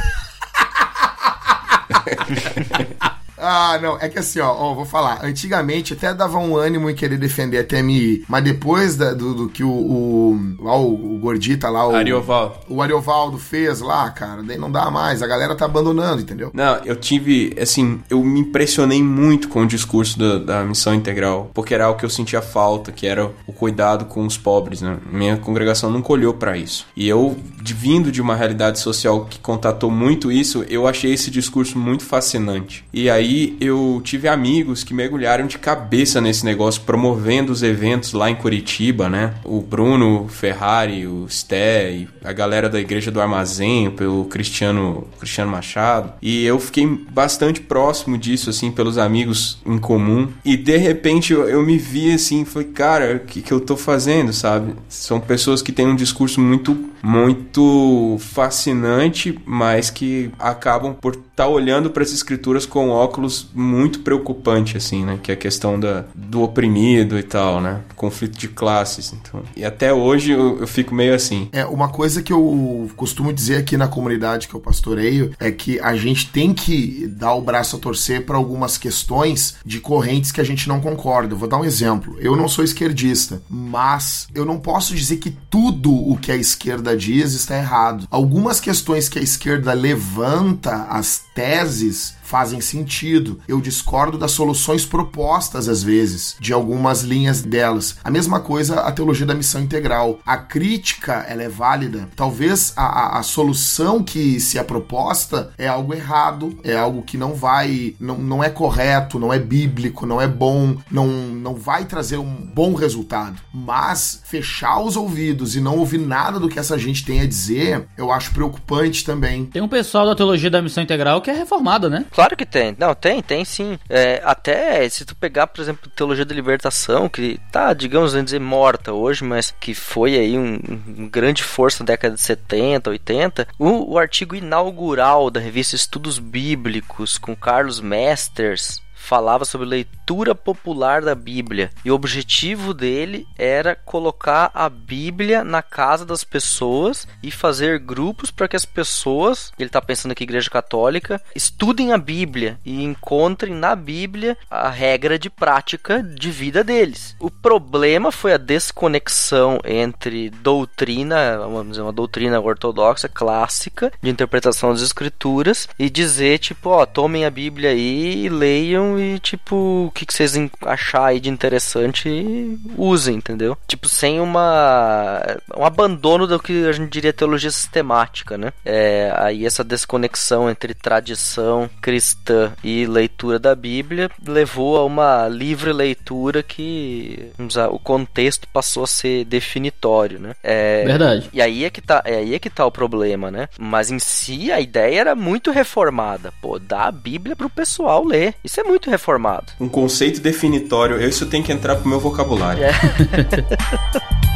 [laughs] Ah, não, é que assim, ó, ó, vou falar. Antigamente até dava um ânimo em querer defender a TMI, mas depois da- do, do que o, o, lá o, o Gordita lá, o, Arioval. o Ariovaldo fez lá, cara, daí não dá mais. A galera tá abandonando, entendeu? Não, eu tive, assim, eu me impressionei muito com o discurso da, da missão integral, porque era algo que eu sentia falta, que era o cuidado com os pobres, né? Minha congregação nunca olhou pra isso. E eu, vindo de uma realidade social que contatou muito isso, eu achei esse discurso muito fascinante. E aí eu tive amigos que mergulharam de cabeça nesse negócio, promovendo os eventos lá em Curitiba, né? O Bruno Ferrari, o Sté, a galera da Igreja do Armazém, pelo Cristiano, Cristiano Machado. E eu fiquei bastante próximo disso, assim, pelos amigos em comum. E de repente eu, eu me vi assim, falei, cara, o que, que eu tô fazendo, sabe? São pessoas que têm um discurso muito, muito fascinante, mas que acabam por estar olhando para as escrituras com óculos muito preocupante, assim, né? Que é a questão da, do oprimido e tal, né? Conflito de classes. Então. E até hoje eu, eu fico meio assim. É, uma coisa que eu costumo dizer aqui na comunidade que eu pastoreio é que a gente tem que dar o braço a torcer para algumas questões de correntes que a gente não concorda. Vou dar um exemplo. Eu não sou esquerdista, mas eu não posso dizer que tudo o que a esquerda diz está errado. Algumas questões que a esquerda levanta, as teses, fazem sentido. Eu discordo das soluções propostas, às vezes, de algumas linhas delas. A mesma coisa a teologia da missão integral. A crítica, ela é válida. Talvez a, a, a solução que se é proposta é algo errado, é algo que não vai, não, não é correto, não é bíblico, não é bom, não, não vai trazer um bom resultado. Mas fechar os ouvidos e não ouvir nada do que essa gente tem a dizer, eu acho preocupante também. Tem um pessoal da teologia da missão integral que é reformada, né? Claro que tem. Não, tem, tem sim. É, até se tu pegar, por exemplo, Teologia da Libertação, que tá, digamos, vamos dizer, morta hoje, mas que foi aí um, um grande força na década de 70, 80, o, o artigo inaugural da revista Estudos Bíblicos com Carlos Masters falava sobre leitura popular da Bíblia. E o objetivo dele era colocar a Bíblia na casa das pessoas e fazer grupos para que as pessoas, ele está pensando aqui igreja católica, estudem a Bíblia e encontrem na Bíblia a regra de prática de vida deles. O problema foi a desconexão entre doutrina, vamos dizer, uma doutrina ortodoxa clássica de interpretação das escrituras e dizer tipo, ó, tomem a Bíblia aí e leiam e, tipo, o que, que vocês achar aí de interessante, usem, entendeu? Tipo, sem uma. um abandono do que a gente diria teologia sistemática, né? É, aí essa desconexão entre tradição cristã e leitura da Bíblia levou a uma livre leitura que dizer, o contexto passou a ser definitório, né? É, Verdade. E aí é que tá, é aí é que tá o problema, né? Mas em si a ideia era muito reformada, pô, dar a Bíblia pro pessoal ler. Isso é muito reformado. Um conceito definitório, isso tem que entrar pro meu vocabulário. É. [laughs]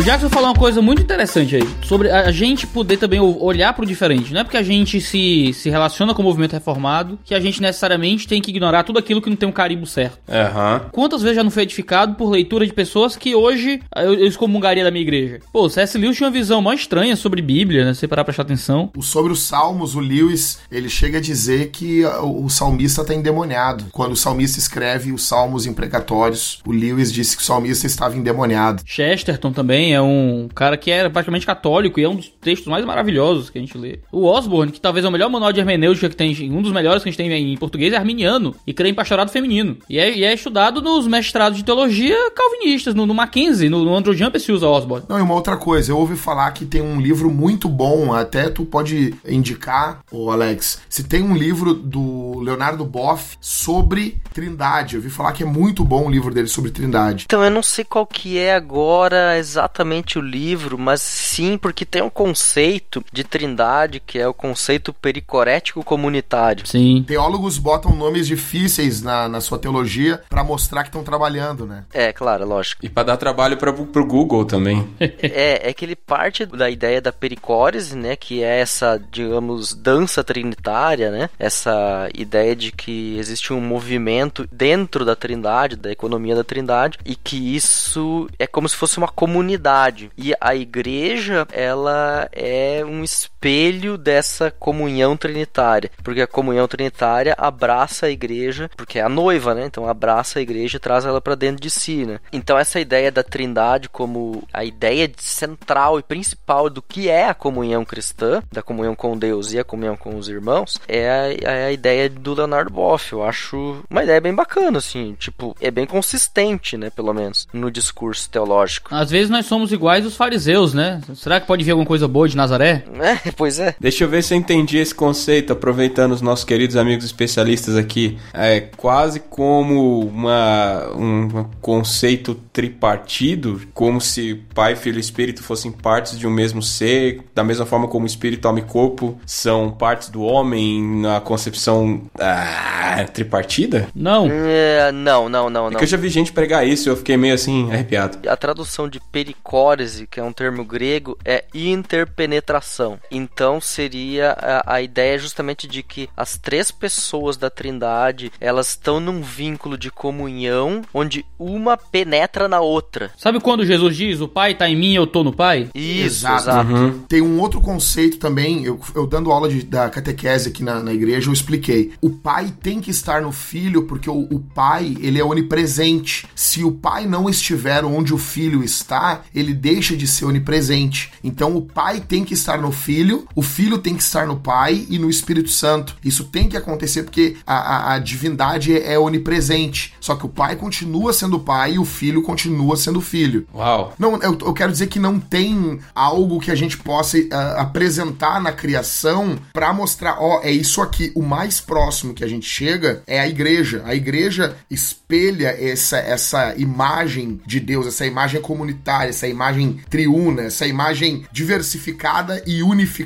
O Jackson falou uma coisa muito interessante aí, sobre a gente poder também olhar pro diferente. Não é porque a gente se, se relaciona com o movimento reformado que a gente necessariamente tem que ignorar tudo aquilo que não tem um carimbo certo. Aham. Quantas vezes já não foi edificado por leitura de pessoas que hoje eu, eu excomungaria da minha igreja? Pô, C.S. Lewis tinha uma visão mais estranha sobre Bíblia, né? Se você parar pra prestar atenção. O- Sobre os salmos, o Lewis, ele chega a dizer que ah, o o salmista está endemoniado. Quando o salmista escreve os salmos imprecatórios, o Lewis disse que o salmista estava endemoniado. Chesterton também é um cara que era praticamente católico e é um dos textos mais maravilhosos que a gente lê. O Osborne, que talvez é o melhor manual de hermenêutica que tem, um dos melhores que a gente tem em português, é arminiano e crê em pastorado feminino. E é, e é estudado nos mestrados de teologia calvinistas, no, no Mackenzie, no, no Andrew Jumper se usa Osborne. Não, e uma outra coisa, eu ouvi falar que tem um livro muito bom, até tu pode indicar, ô Alex, se tem um livro do Leonardo Boff sobre Trindade. Eu ouvi falar que é muito bom o livro dele sobre Trindade. Então eu não sei qual que é agora exatamente o livro, mas sim porque tem um conceito de trindade que é o conceito pericorético comunitário. Sim. Teólogos botam nomes difíceis na, na sua teologia pra mostrar que estão trabalhando, né? É, claro, lógico. E pra dar trabalho pra, pro Google também. [laughs] É, é que ele parte da ideia da pericórese, né, que é essa, digamos, dança trinitária, né? Essa ideia de que existe um movimento dentro da Trindade, da economia da Trindade, e que isso é como se fosse uma comunidade. E a igreja, ela é um espelho dessa comunhão trinitária, porque a comunhão trinitária abraça a igreja, porque é a noiva, né? Então abraça a igreja e traz ela para dentro de si, né? Então essa ideia da Trindade como a ideia central e principal do que é a comunhão cristã, da comunhão com Deus e a comunhão com os irmãos, é a, é a ideia do Leonardo Boff. Eu acho uma ideia bem bacana, assim, tipo, é bem consistente, né? Pelo menos no discurso teológico. Às vezes nós somos iguais os fariseus, né? Será que pode vir alguma coisa boa de Nazaré? É, [laughs] pois é. Deixa eu ver se eu entendi esse conceito, aproveitando os nossos queridos amigos especialistas aqui. É quase como uma, um conceito tripartido, como se Pai, Filho e Espírito fossem partes de um mesmo ser, da mesma forma como espírito, alma e corpo são partes do homem na concepção ah, tripartida? Não. É, não, não, não, É não. que eu já vi gente pregar isso e eu fiquei meio assim, arrepiado. A tradução de pericórese, que é um termo grego, é interpenetração. Então seria a, a ideia justamente de que as três pessoas da Trindade elas estão num vínculo de comunhão onde uma penetra na outra. Sabe quando Jesus diz, o Pai tá em mim, eu tô no Pai? Isso, Exato. exato. Tem um outro conceito também, eu, eu dando aula de- da catequese aqui na, na igreja, eu expliquei. O pai tem que estar no filho, porque o, o pai, ele é onipresente. Se o pai não estiver onde o filho está, ele deixa de ser onipresente. Então o pai tem que estar no filho filho, o filho tem que estar no pai e no Espírito Santo. Isso tem que acontecer porque a, a, a divindade é, é onipresente. Só que o pai continua sendo pai e o filho continua sendo filho. Uau. Não, eu, eu quero dizer que não tem algo que a gente possa ah, apresentar na criação pra mostrar, ó, é isso aqui. O mais próximo que a gente chega é a igreja. A igreja espelha essa, essa imagem de Deus, essa imagem comunitária, essa imagem triuna, essa imagem diversificada e unificada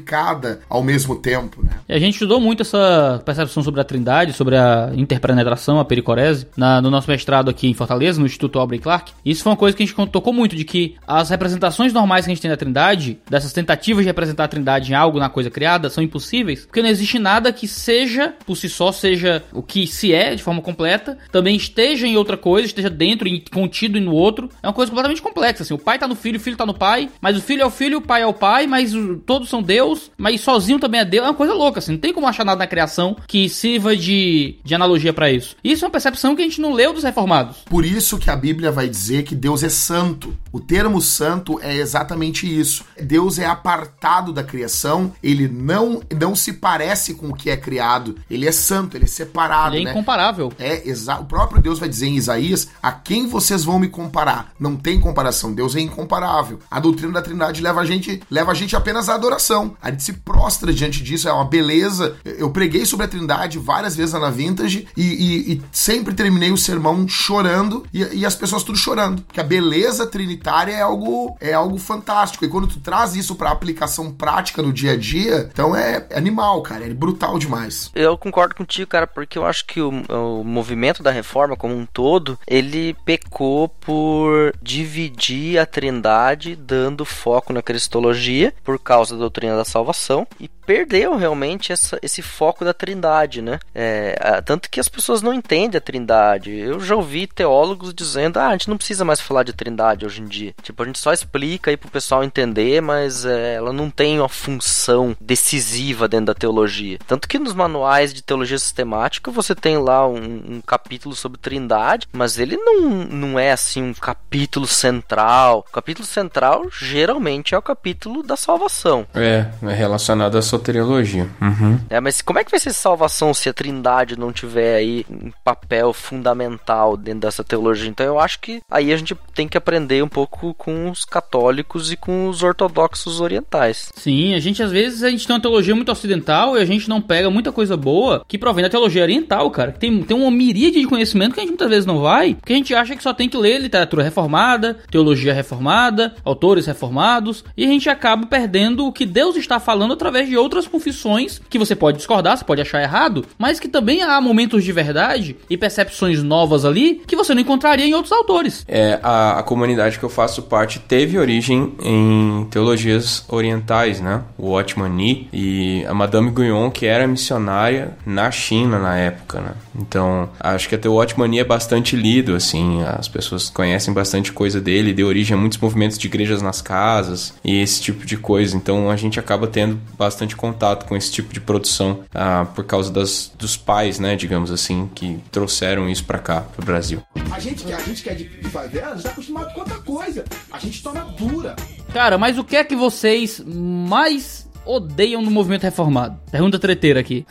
ao mesmo tempo, né? A gente estudou muito essa percepção sobre a trindade, sobre a interpenetração, a pericorese, na- no nosso mestrado aqui em Fortaleza, no Instituto Aubrey Clark. Isso foi uma coisa que a gente tocou muito, de que as representações normais que a gente tem da trindade, dessas tentativas de representar a trindade em algo na coisa criada, são impossíveis, porque não existe nada que seja, por si só, seja o que se é de forma completa, também esteja em outra coisa, esteja dentro e contido no outro. É uma coisa completamente complexa, assim. O pai tá no filho, o filho tá no pai, mas o filho é o filho, o pai é o pai, mas todos são Deus, mas sozinho também é Deus. É uma coisa louca, assim. Não tem como achar nada na criação que sirva de, de analogia pra isso. Isso é uma percepção que a gente não leu dos reformados. Por isso que a Bíblia vai dizer que Deus é santo. O termo santo é exatamente isso. Deus é apartado da criação, ele não, não se parece com o que é criado. Ele é santo, ele é separado, Ele é né? incomparável. É, exa o próprio Deus vai dizer em Isaías: a quem vocês vão me comparar? Não tem comparação, Deus é incomparável. A doutrina da Trindade leva a gente, leva a gente apenas à adoração. A gente se prostra diante disso, é uma beleza. Eu preguei sobre a Trindade várias vezes na Vintage e, e- e sempre terminei o sermão chorando e, e as pessoas tudo chorando. Porque a beleza trinitária é algo, é algo fantástico. E quando tu traz isso pra aplicação prática no dia a dia, então é animal, cara, é brutal demais. Eu concordo contigo, cara, porque eu acho que o, o movimento da reforma como um todo, ele pecou por dividir a trindade, dando foco na cristologia, por causa da doutrina da salvação, e perdeu realmente essa- esse foco da trindade, né? É, tanto que as pessoas não entendem a trindade. Eu já ouvi teólogos dizendo, ah, a gente não precisa mais falar de trindade hoje em dia. Tipo, a gente só explica aí pro pessoal entender, mas é, ela não tem uma função decisiva dentro da teologia. Tanto que nos manuais de teologia sistemática você tem lá um, um capítulo sobre trindade, mas ele não, não é assim um capítulo central. O capítulo central geralmente é o capítulo da salvação. É, é relacionado à soteriologia. Uhum. É, mas como é que vai ser salvação se a Trindade não tiver aí um papel fundamental dentro dessa teologia? Então eu acho que aí a gente tem que aprender um pouco com os católicos e com os ortodoxos orientais. Sim, a gente às vezes a gente tem uma teologia muito ocidental e a gente não pega muita coisa boa que provém da teologia oriental, cara. Tem, tem uma miríade de conhecimento que a gente muitas vezes não vai, porque a gente acha que só tem que ler literatura reformada, teologia reformada, autores reformados, e a gente acaba perdendo o que Deus está falando através de outras confissões que você pode discordar, você pode achar errado, mas que também há momentos de verdade e percepções novas ali que você não encontraria em outros autores. É, a, a comunidade que eu faço parte teve origem em teologias orientais, né? O Otmani e a Madame Guyon, que era missionária na China na época, né? Então, acho que até o Otmani é bastante lido, assim, as pessoas conhecem bastante coisa dele, deu origem a muitos movimentos de igrejas nas casas e esse tipo de coisa. Então, a gente acaba tendo bastante contato com esse tipo de produção ah, por causa das, dos pais, né, digamos assim, que trouxeram isso pra cá, pro Brasil. A gente, que- a gente que é de, de favela já tá acostumado com outra coisa. A gente toma dura. Cara, mas o que é que vocês mais odeiam no movimento reformado? Pergunta treteira aqui.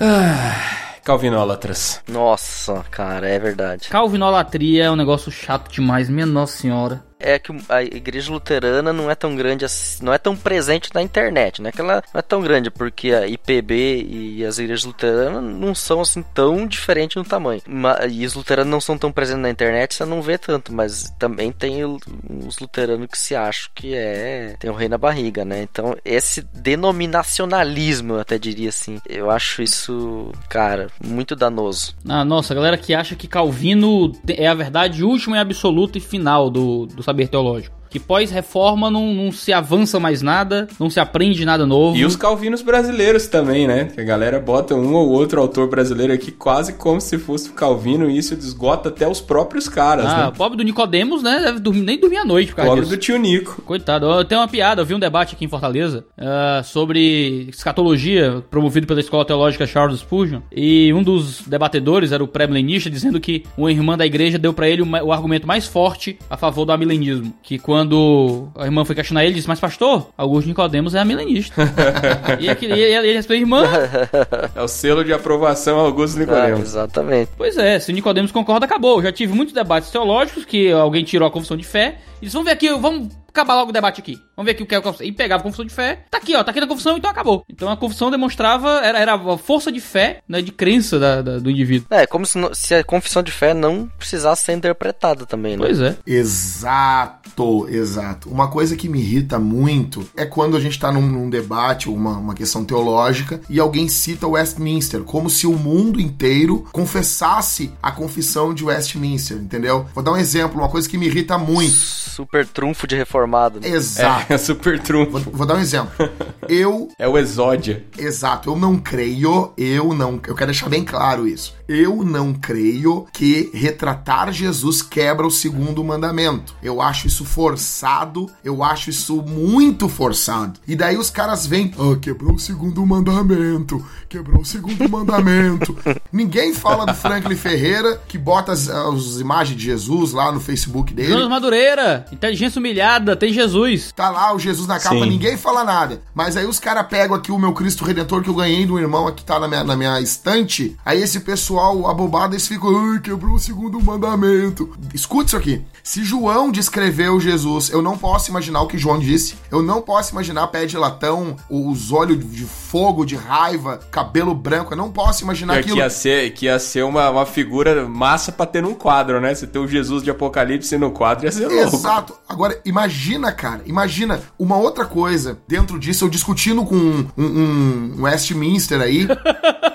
Calvinólatras. Nossa, cara, é verdade. Calvinolatria é um negócio chato demais, minha nossa senhora. É que a igreja luterana não é tão grande não é tão presente na internet, né? Que ela não é tão grande porque a IPB e as igrejas luteranas não são assim tão diferentes no tamanho. Ma- E os luteranos não são tão presentes na internet, você não vê tanto, mas também tem os luteranos que se acham que é tem o rei na barriga, né? Então, esse denominacionalismo, eu até diria assim, eu acho isso, cara, muito danoso. Ah, nossa, a galera que acha que Calvino é a verdade última e absoluta e final do, do saber teológico. Que pós-reforma não, não se avança mais nada, não se aprende nada novo. E os calvinos brasileiros também, né? Que a galera bota um ou outro autor brasileiro aqui quase como se fosse o Calvino e isso esgota até os próprios caras, Ah, o né? pobre do Nicodemos, né? Deve dormir, nem dormir à noite por causa Pobre disso. do tio Nico. Coitado, eu tenho uma piada, eu vi um debate aqui em Fortaleza ah, sobre escatologia promovido pela Escola Teológica Charles Spurgeon e um dos debatedores era o pré-milenista dizendo que uma irmã da igreja deu pra ele o argumento mais forte a favor do amilenismo, que quando quando a irmã foi questionar ele, disse, mas pastor, Augusto Nicodemos é a milenista. [laughs] e aquele, ele, ele respondeu, irmã, É o selo de aprovação Augusto Ah, Nicodemos. exatamente. Pois é, se o Nicodemos concorda, acabou. Já tive muitos debates teológicos que alguém tirou a confissão de fé e disse, vamos ver aqui, vamos acabar logo o debate aqui. Vamos ver aqui o que é a confissão. E pegava a confissão de fé, tá aqui, ó, tá aqui na confissão, então acabou. Então a confissão demonstrava, era, era a força de fé, né, de crença da- da- do indivíduo. É, como se, não- se a confissão de fé não precisasse ser interpretada também, né? Pois é. Exato, exato. Uma coisa que me irrita muito é quando a gente tá num, num debate, uma, uma questão teológica, e alguém cita Westminster, como se o mundo inteiro confessasse a confissão de Westminster, entendeu? Vou dar um exemplo, uma coisa que me irrita muito. Super trunfo de reformado. Né? Exato. [laughs] É, super trunfo. Vou, vou dar um exemplo. Eu [laughs] É o Exódia. Exato, eu não creio, eu não, eu quero deixar bem claro isso. Eu não creio que retratar Jesus quebra o segundo mandamento. Eu acho isso forçado, eu acho isso muito forçado. E daí os caras vêm, ah, quebrou o segundo mandamento, quebrou o segundo mandamento. [laughs] Ninguém fala do Franklin Ferreira que bota as, as imagens de Jesus lá no Facebook dele. Jonas Madureira, inteligência humilhada, tem Jesus. Tá lá o Jesus na capa, Sim. ninguém fala nada. Mas aí os caras pegam aqui o meu Cristo Redentor que eu ganhei do irmão aqui tá na minha, na minha estante. Aí esse pessoal abobado, eles ficam, ai, quebrou o segundo mandamento. Escute isso aqui. Se João descreveu Jesus, eu não posso imaginar o que João disse. Eu não posso imaginar pé de latão, os olhos de fogo, de raiva, cabelo branco. Eu não posso imaginar Que, aquilo. que ia ser, que ia ser uma, uma figura massa pra ter num quadro, né? Você ter o Jesus de Apocalipse no quadro ia ser louco. Exato. Agora, imagina, cara, imagina uma outra coisa dentro disso, eu discutindo com um, um, um Westminster aí. [laughs]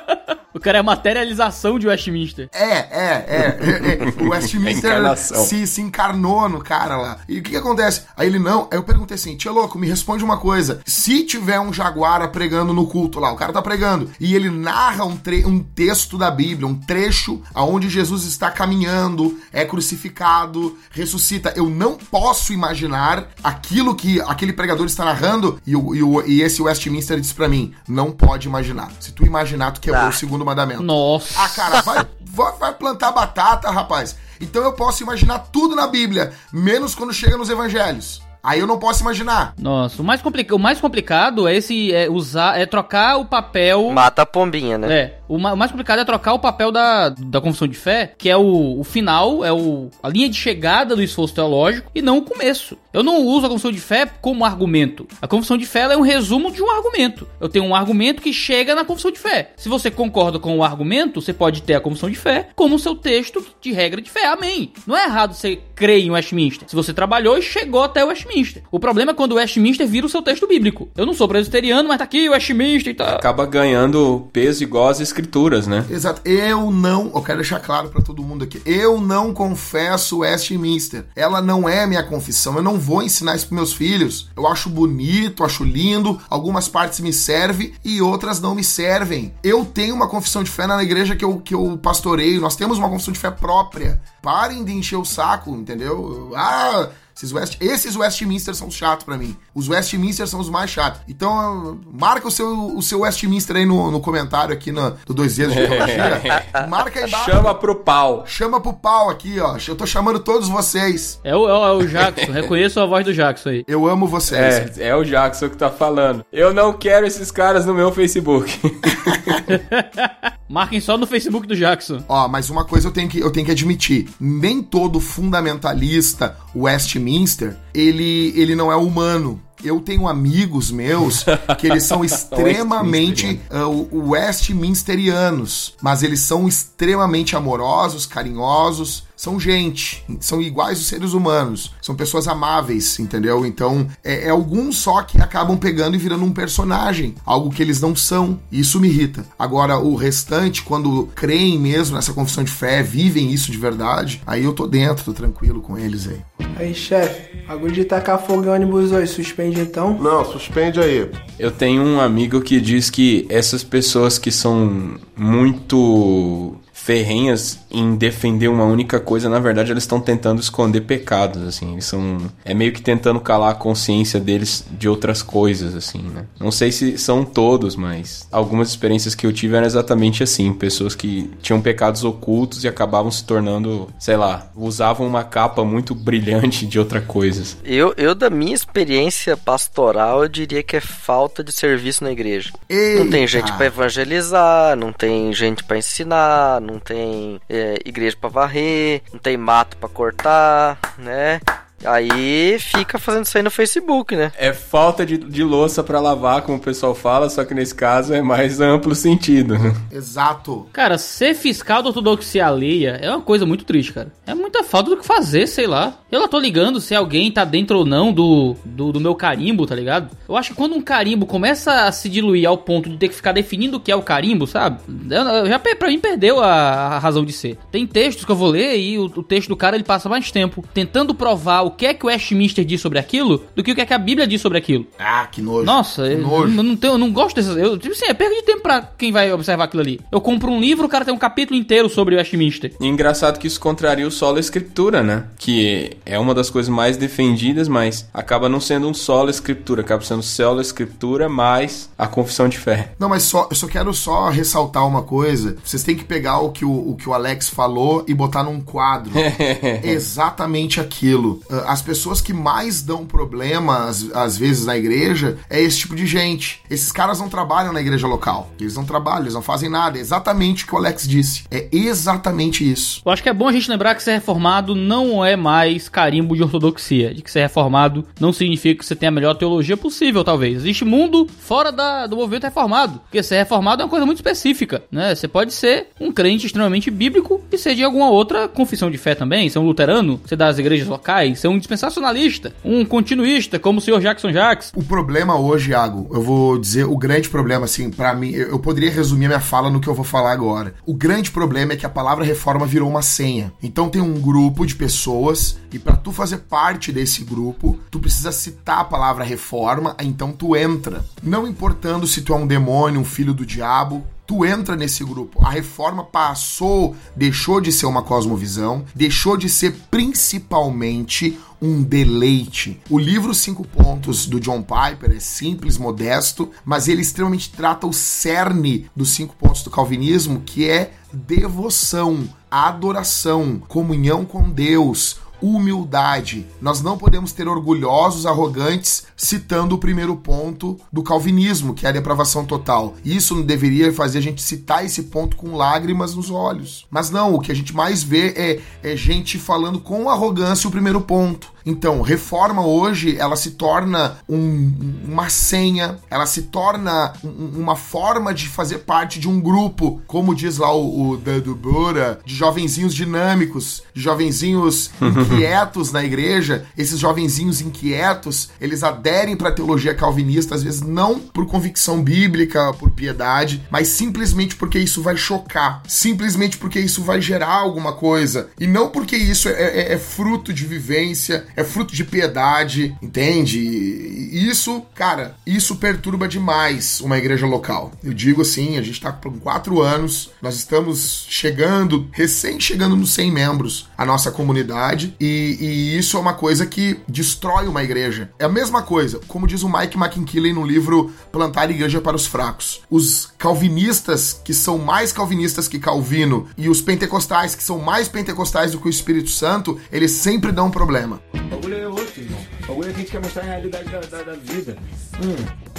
O cara é a materialização de Westminster. É, é, é. [laughs] O Westminster se, se encarnou no cara lá. E o que, que acontece? Aí ele não. Aí eu perguntei assim: Tia louco, me responde uma coisa. Se tiver um jaguara pregando no culto lá, o cara tá pregando, e ele narra um, tre- um texto da Bíblia, um trecho aonde Jesus está caminhando, é crucificado, ressuscita. Eu não posso imaginar aquilo que aquele pregador está narrando e, o, e, o- e esse Westminster disse pra mim: não pode imaginar. Se tu imaginar, tu quebrou Tá. o segundo mandamento. Nossa. Ah, cara, vai, vai, vai plantar batata, rapaz. Então eu posso imaginar tudo na Bíblia, menos quando chega nos evangelhos. Aí eu não posso imaginar. Nossa, o mais, complica o mais complicado é esse é usar, é trocar o papel. Mata a pombinha, né? É, o, ma- o mais complicado é trocar o papel da, da confissão de fé, que é o, o final, é o, a linha de chegada do esforço teológico, e não o começo. Eu não uso a confissão de fé como argumento. A confissão de fé é um resumo de um argumento. Eu tenho um argumento que chega na confissão de fé. Se você concorda com o argumento, você pode ter a confissão de fé como seu texto de regra de fé. Amém. Não é errado você crer em Westminster. Se você trabalhou e chegou até o Westminster. O problema é quando o Westminster vira o seu texto bíblico. Eu não sou presbiteriano, mas tá aqui o Westminster e tal. Acaba ganhando peso igual às escrituras, né? Exato. Eu não, eu quero deixar claro pra todo mundo aqui. Eu não confesso Westminster. Ela não é minha confissão. Eu não vou ensinar isso pros meus filhos. Eu acho bonito, acho lindo. Algumas partes me servem e outras não me servem. Eu tenho uma confissão de fé na igreja que eu, que eu pastoreio. Nós temos uma confissão de fé própria. Parem de encher o saco, entendeu? Ah, esses, West, esses Westminster são chatos pra mim. Os Westminster são os mais chatos. Então, marca o seu, o seu Westminster aí no, no comentário aqui no, do Dois Dedos de Teologia. [laughs] Marca aí embaixo. Chama pro pau. Chama pro pau aqui, ó. Eu tô chamando todos vocês. É o, é o- é o Jackson, reconheço a voz do Jackson aí. Eu amo vocês. É, é o Jackson que tá falando. Eu não quero esses caras no meu Facebook. [laughs] Marquem só no Facebook do Jackson. Ó, mas uma coisa eu tenho que, eu tenho que admitir. Nem todo fundamentalista Westminster, ele, ele não é humano. Eu tenho amigos meus que eles são [laughs] extremamente uh, Westminsterianos, mas eles são extremamente amorosos, carinhosos, são gente, são iguais os seres humanos, são pessoas amáveis, entendeu? Então, é, é alguns só que acabam pegando e virando um personagem, algo que eles não são, e isso me irrita. Agora, o restante, quando creem mesmo nessa confissão de fé, vivem isso de verdade, aí eu tô dentro, tô tranquilo com eles aí. Aí, chefe, bagulho de tacar fogo em ônibus hoje, suspende então? Não, suspende aí. Eu tenho um amigo que diz que essas pessoas que são muito ferrenhas em defender uma única coisa, na verdade eles estão tentando esconder pecados, assim. Eles são é meio que tentando calar a consciência deles de outras coisas, assim, né? Não sei se são todos, mas algumas experiências que eu tive eram exatamente assim, pessoas que tinham pecados ocultos e acabavam se tornando, sei lá, usavam uma capa muito brilhante de outra coisa. Eu, eu da minha experiência pastoral, eu diria que é falta de serviço na igreja. Eita. Não tem gente pra evangelizar, não tem gente pra ensinar, não tem é, igreja pra varrer, não tem mato pra cortar, né? Aí fica fazendo isso aí no Facebook, né? É falta de, de louça pra lavar, como o pessoal fala, só que nesse caso é mais [laughs] amplo sentido. Exato. Cara, ser fiscal da ortodoxia alheia é uma coisa muito triste, cara. É muita falta do que fazer, sei lá. Eu não tô ligando se alguém tá dentro ou não do, do, do meu carimbo, tá ligado? Eu acho que quando um carimbo começa a se diluir ao ponto de ter que ficar definindo o que é o carimbo, sabe? Eu, eu já pra mim perdeu a, a razão de ser. Tem textos que eu vou ler e o, o texto do cara ele passa mais tempo tentando provar o que é que o Westminster diz sobre aquilo do que o que é que a Bíblia diz sobre aquilo. Ah, que nojo. Nossa, que eu, nojo. eu não, tenho, eu não gosto dessas. Eu, tipo assim, é perda de tempo pra quem vai observar aquilo ali. Eu compro um livro, o cara tem um capítulo inteiro sobre o Westminster. E engraçado que isso contraria o solo escritura, né? Que é uma das coisas mais defendidas, mas acaba não sendo um solo escritura, acaba sendo solo escritura mais a confissão de fé. Não, mas só, eu só quero só ressaltar uma coisa. Vocês têm que pegar o que o, o que o Alex falou e botar num quadro. [laughs] Exatamente aquilo. Ah, As pessoas que mais dão problema, às, vezes, na igreja, é esse tipo de gente. Esses caras não trabalham na igreja local. Eles não trabalham, eles não fazem nada. É exatamente o que o Alex disse. É exatamente isso. Eu acho que é bom a gente lembrar que ser reformado não é mais carimbo de ortodoxia. De que ser reformado não significa que você tem a melhor teologia possível, talvez. Existe mundo fora da, do movimento reformado. Porque ser reformado é uma coisa muito específica, né? Você pode ser um crente extremamente bíblico e ser de alguma outra confissão de fé também. Ser um luterano, ser das igrejas locais, ser um dispensacionalista, um continuista, como o senhor Jackson Jacques. O problema hoje, Iago, eu vou dizer o grande problema, assim, pra mim, eu poderia resumir minha fala no que eu vou falar agora. O grande problema é que a palavra reforma virou uma senha. Então tem um grupo de pessoas e pra tu fazer parte desse grupo, tu precisa citar a palavra reforma, então tu entra. Não importando se tu é um demônio, um filho do diabo, tu entra nesse grupo. A reforma passou, deixou de ser uma cosmovisão, deixou de ser principalmente um deleite. O livro Cinco Pontos do John Piper é simples, modesto, mas ele extremamente trata o cerne dos cinco pontos do calvinismo, que é devoção, adoração, comunhão com Deus, humildade. Nós não podemos ter orgulhosos, arrogantes, citando o primeiro ponto do calvinismo, que é a depravação total. Isso não deveria fazer a gente citar esse ponto com lágrimas nos olhos. Mas não, o que a gente mais vê é, é gente falando com arrogância o primeiro ponto. Então, reforma hoje, ela se torna um- uma senha, ela se torna um- uma forma de fazer parte de um grupo, como diz lá o, o Dado Bura, de jovenzinhos dinâmicos, de jovenzinhos [laughs] inquietos na igreja. Esses jovenzinhos inquietos, eles aderem para a teologia calvinista, às vezes não por convicção bíblica, por piedade, mas simplesmente porque isso vai chocar, simplesmente porque isso vai gerar alguma coisa, e não porque isso é, é- é fruto de vivência, é fruto de piedade, entende? E isso, cara, isso perturba demais uma igreja local. Eu digo assim, a gente tá com quatro anos, nós estamos chegando, recém chegando nos 100 membros, a nossa comunidade, e, e isso é uma coisa que destrói uma igreja. É a mesma coisa, como diz o Mike McKinley no livro Plantar Igreja para os Fracos. Os calvinistas, que são mais calvinistas que Calvino, e os pentecostais, que são mais pentecostais do que o Espírito Santo, eles sempre dão problema. O bagulho é outro, irmão. Bagulho é que a gente quer mostrar a realidade da, da, da vida.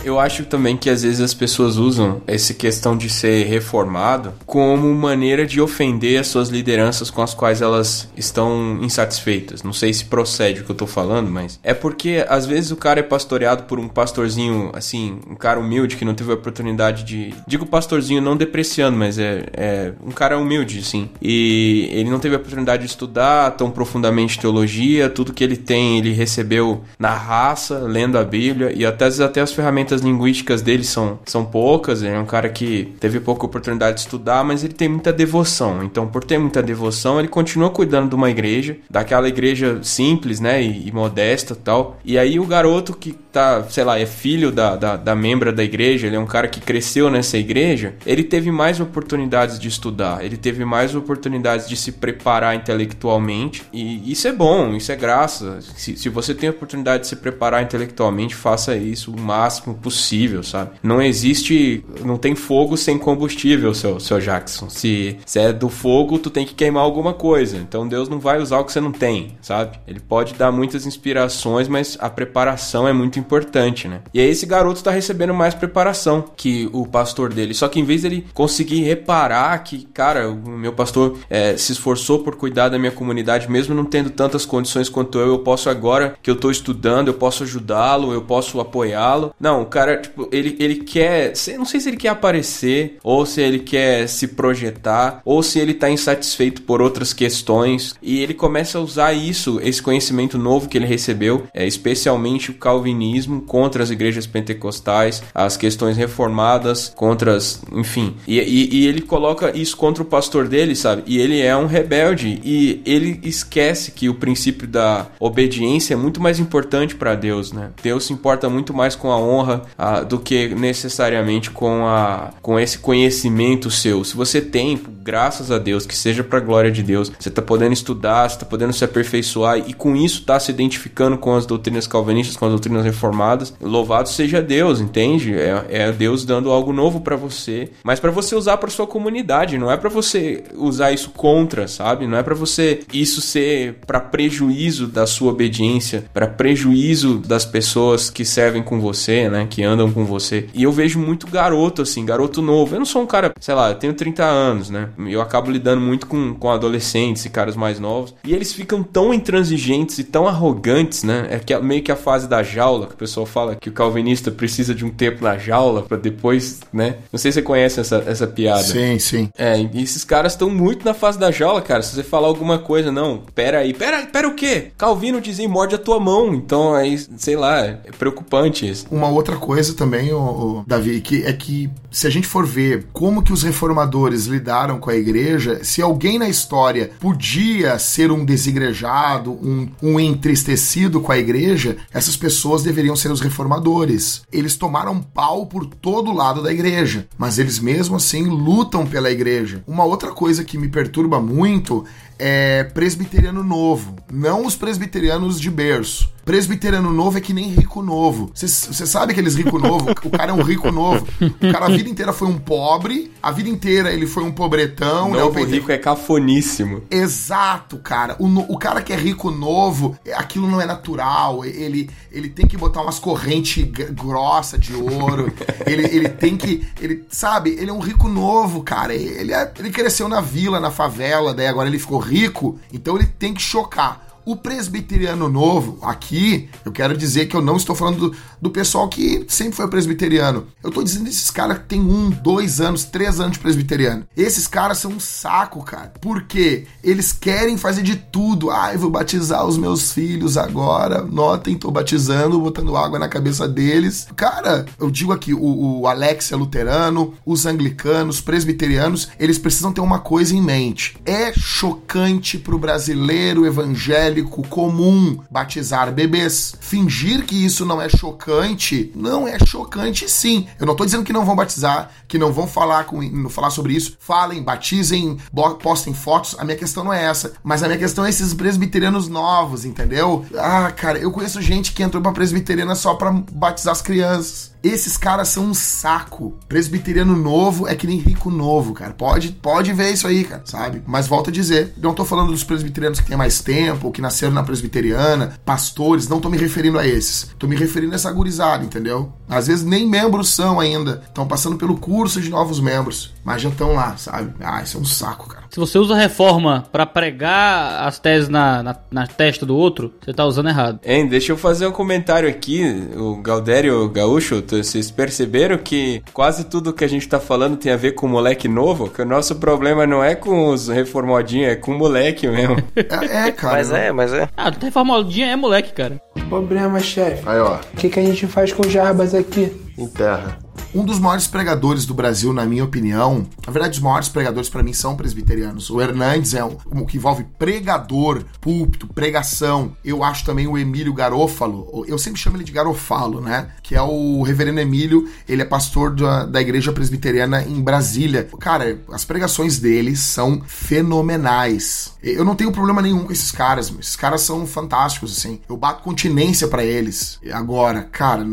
Eu acho também que às vezes as pessoas usam essa questão de ser reformado como maneira de ofender as suas lideranças com as quais elas estão insatisfeitas. Não sei se procede o que eu tô falando, mas é porque às vezes o cara é pastoreado por um pastorzinho, assim, um cara humilde que não teve a oportunidade de. Digo pastorzinho não depreciando, mas é, é um cara humilde, sim. E ele não teve a oportunidade de estudar tão profundamente teologia, tudo que ele tem ele recebeu na raça, lendo a Bíblia e até, até as ferramentas linguísticas dele são, são poucas, ele é um cara que teve pouca oportunidade de estudar, mas ele tem muita devoção. Então, por ter muita devoção, ele continua cuidando de uma igreja, daquela igreja simples, né, e, e modesta tal. E aí o garoto que tá, sei lá, é filho da, da, da membra da igreja, ele é um cara que cresceu nessa igreja, ele teve mais oportunidades de estudar, ele teve mais oportunidades de se preparar intelectualmente, e isso é bom, isso é graça. Se, se você tem a oportunidade de se preparar intelectualmente, faça isso o máximo possível, sabe? Não existe, não tem fogo sem combustível, seu, seu Jackson. Se, se é do fogo, tu tem que queimar alguma coisa. Então Deus não vai usar o que você não tem, sabe? Ele pode dar muitas inspirações, mas a preparação é muito importante, né? E aí esse garoto tá recebendo mais preparação que o pastor dele. Só que em vez dele conseguir reparar que, cara, o meu pastor é, se esforçou por cuidar da minha comunidade, mesmo não tendo tantas condições quanto eu, eu posso agora que eu tô estudando, eu posso ajudá-lo, eu posso apoiá-lo. Não, o cara, tipo, ele, ele quer. Não sei se ele quer aparecer, ou se ele quer se projetar, ou se ele tá insatisfeito por outras questões. E ele começa a usar isso, esse conhecimento novo que ele recebeu, é, especialmente o calvinismo contra as igrejas pentecostais, as questões reformadas contra as. Enfim. E, e, e ele coloca isso contra o pastor dele, sabe? E ele é um rebelde. E ele esquece que o princípio da obediência é muito mais importante para Deus, né? Deus se importa muito mais com a honra do que necessariamente com a com esse conhecimento seu. Se você tem, graças a Deus, que seja para glória de Deus, você tá podendo estudar, você tá podendo se aperfeiçoar e com isso tá se identificando com as doutrinas calvinistas, com as doutrinas reformadas. Louvado seja Deus, entende? É, é Deus dando algo novo para você, mas para você usar para sua comunidade, não é para você usar isso contra, sabe? Não é para você isso ser para prejuízo da sua obediência, para prejuízo das pessoas que servem com você, né, que andam com você. E eu vejo muito garoto assim, garoto novo. Eu não sou um cara, sei lá, eu tenho 30 anos, né? Eu acabo lidando muito com, com adolescentes e caras mais novos, e eles ficam tão intransigentes e tão arrogantes, né? É que meio que a fase da jaula, que o pessoal fala que o calvinista precisa de um tempo na jaula para depois, né? Não sei se você conhece essa, essa piada. Sim, sim. É, e esses caras estão muito na fase da jaula, cara. Se você falar alguma coisa, não, pera aí, pera, pera o quê? Calvino dizia morde a tua mão, então aí, sei lá, é preocupante isso. Uma outra coisa também, o, o Davi, que é que se a gente for ver como que os reformadores lidaram com a igreja, se alguém na história podia ser um desigrejado, um, um entristecido com a igreja, essas pessoas deveriam ser os reformadores. Eles tomaram pau por todo lado da igreja, mas eles mesmo assim lutam pela igreja. Uma outra coisa que me perturba muito é presbiteriano novo, não os presbiterianos de berço. Presbiteriano novo é que nem rico novo. Você sabe aqueles rico novo? [laughs] O cara é um rico novo. O cara a vida inteira foi um pobre, a vida inteira ele foi um pobretão. Novo né? rico é cafoníssimo. Exato, cara. O, o cara que é rico novo, aquilo não é natural. Ele, ele tem que botar umas correntes grossa de ouro. [laughs] ele, ele tem que. Ele, sabe, ele é um rico novo, cara. Ele, é, ele cresceu na vila, na favela, daí agora ele ficou rico, então ele tem que chocar. O presbiteriano novo, aqui, eu quero dizer que eu não estou falando do, do pessoal que sempre foi presbiteriano. Eu estou dizendo esses caras que tem um, dois anos, três anos de presbiteriano. Esses caras são um saco, cara. Porque eles querem fazer de tudo. Ah, eu vou batizar os meus filhos agora. Notem, tô batizando, botando água na cabeça deles. Cara, eu digo aqui, o, o Alex é luterano, os anglicanos, presbiterianos, eles precisam ter uma coisa em mente. É chocante pro brasileiro evangélico comum batizar bebês. Fingir que isso não é chocante, não é chocante sim. Eu não tô dizendo que não vão batizar, que não vão falar, com, falar sobre isso. Falem, batizem, postem fotos. A minha questão não é essa. Mas a minha questão é esses presbiterianos novos, entendeu? Ah, cara, eu conheço gente que entrou pra presbiteriana só pra batizar as crianças. Esses caras são um saco. Presbiteriano novo é que nem rico novo, cara. Pode, pode ver isso aí, cara, sabe? Mas volto a dizer, não tô falando dos presbiterianos que têm mais tempo, que nasceram na presbiteriana, pastores, não tô me referindo a esses. Tô me referindo a essa gurizada, entendeu? Às vezes nem membros são ainda. Estão passando pelo curso de novos membros, mas já estão lá, sabe? Ah, isso é um saco, cara. Se você usa reforma para pregar as teses na, na, na, testa do outro, você tá usando errado. Hein, deixa eu fazer um comentário aqui. O Galdério Gaúcho, vocês perceberam que quase tudo que a gente tá falando tem a ver com moleque novo? Que o nosso problema não é com os reformadinhos, é com o moleque mesmo. [laughs] É, é cara. Mas é, mas é. Ah, reformadinha é moleque, cara. Problema, chefe. Aí, ó. O que, que a gente faz com o Jarbas aqui? Em terra. Um dos maiores pregadores do Brasil, na minha opinião, na verdade, os maiores pregadores para mim são presbiterianos. O Hernandes é um, que envolve pregador, púlpito, pregação. Eu acho também o Emílio Garófalo, eu sempre chamo ele de Garofalo, né? Que é o reverendo Emílio, ele é pastor da, da igreja presbiteriana em Brasília. Cara, as pregações dele são fenomenais. Eu não tenho problema nenhum com esses caras, esses caras são fantásticos, assim. Eu bato continência para eles. Agora, cara,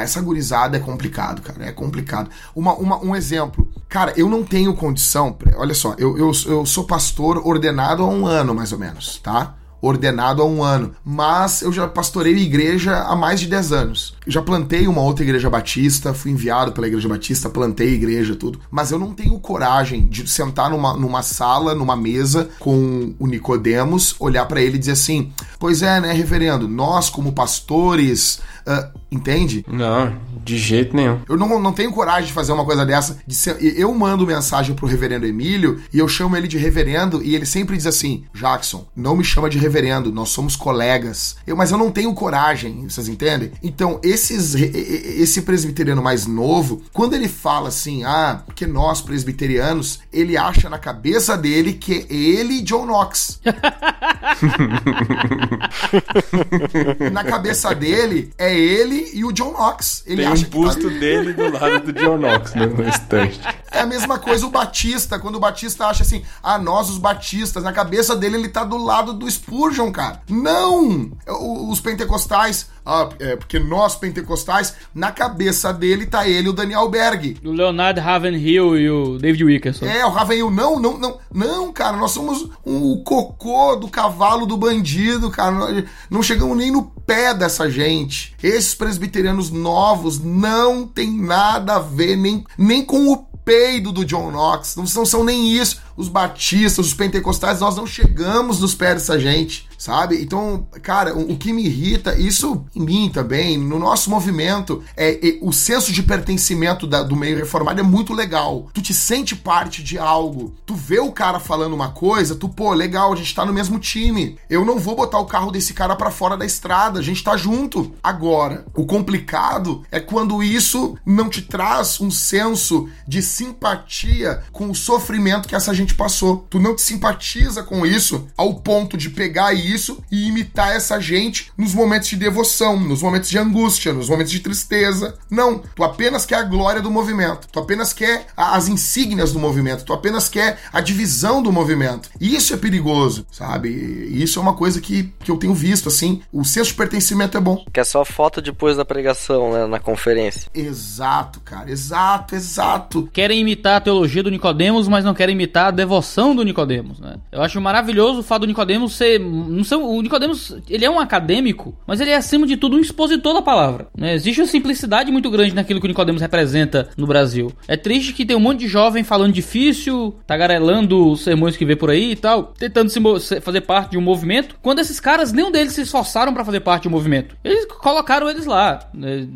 essa gurizada é complicado, cara. É complicado. Uma, uma, um exemplo. Cara, eu não tenho condição. Olha só, eu, eu, eu sou pastor ordenado há um ano, mais ou menos, tá? ordenado há um ano, mas eu já pastorei igreja há mais de 10 anos. já plantei uma outra igreja batista, fui enviado pela igreja batista, plantei igreja, tudo, mas eu não tenho coragem de sentar numa, numa sala, numa mesa com o Nicodemos, olhar para ele e dizer assim: Pois é, né, reverendo, nós como pastores, uh, entende? Não, de jeito nenhum. Eu não, não tenho coragem de fazer uma coisa dessa. De ser, eu mando mensagem pro reverendo Emílio e eu chamo ele de reverendo e ele sempre diz assim: Jackson, não me chama de reverendo, nós somos colegas. Eu, mas eu não tenho coragem, vocês entendem? Então, esses, esse presbiteriano mais novo, quando ele fala assim, ah, porque nós presbiterianos, ele acha na cabeça dele que é ele e John Knox. [laughs] na cabeça dele, é ele e o John Knox. Ele Tem acha um busto que tá... dele do lado do John Knox né, no estante. É a mesma coisa o Batista, quando o Batista acha assim, ah, nós os batistas, na cabeça dele ele tá do lado do Spurgeon, cara. Não! Os pentecostais, ah, é, porque nós pentecostais, na cabeça dele tá ele o Daniel Berg. O Leonard Ravenhill e o David Wickerson. É, o Ravenhill, não, não, não, não, cara, nós somos o cocô do cavalo do bandido, cara. Não chegamos nem no pé dessa gente. Esses presbiterianos novos não tem nada a ver nem, nem com o peido do John Knox, não, não são nem isso. Os batistas, os pentecostais, nós não chegamos nos pés dessa gente sabe? Então, cara, o, o, que me irrita, isso em mim também, no nosso movimento, é, é o senso de pertencimento da, do meio reformado é muito legal. Tu te sente parte de algo. Tu vê o cara falando uma coisa, tu, pô, legal, a gente tá no mesmo time. Eu não vou botar o carro desse cara para fora da estrada, a gente tá junto. Agora, o complicado é quando isso não te traz um senso de simpatia com o sofrimento que essa gente passou. Tu não te simpatiza com isso ao ponto de pegar e isso e imitar essa gente nos momentos de devoção, nos momentos de angústia, nos momentos de tristeza. Não, tu apenas quer a glória do movimento, tu apenas quer as insígnias do movimento, tu apenas quer a divisão do movimento. E isso é perigoso, sabe? E isso é uma coisa que, que eu tenho visto, assim, o senso de pertencimento é bom. Que é só foto depois da pregação, né, na conferência. Exato, cara, exato, exato. Querem imitar a teologia do Nicodemos, mas não querem imitar a devoção do Nicodemos, né? Eu acho maravilhoso o fato do Nicodemos ser não são, o Nicodemos, ele é um acadêmico, mas ele é acima de tudo um expositor da palavra. Né? Existe uma simplicidade muito grande naquilo que o Nicodemos representa no Brasil. É triste que tem um monte de jovem falando difícil, tagarelando os sermões que vê por aí e tal, tentando se fazer parte de um movimento, quando esses caras, nenhum deles se esforçaram para fazer parte um movimento. Eles colocaram eles lá, né?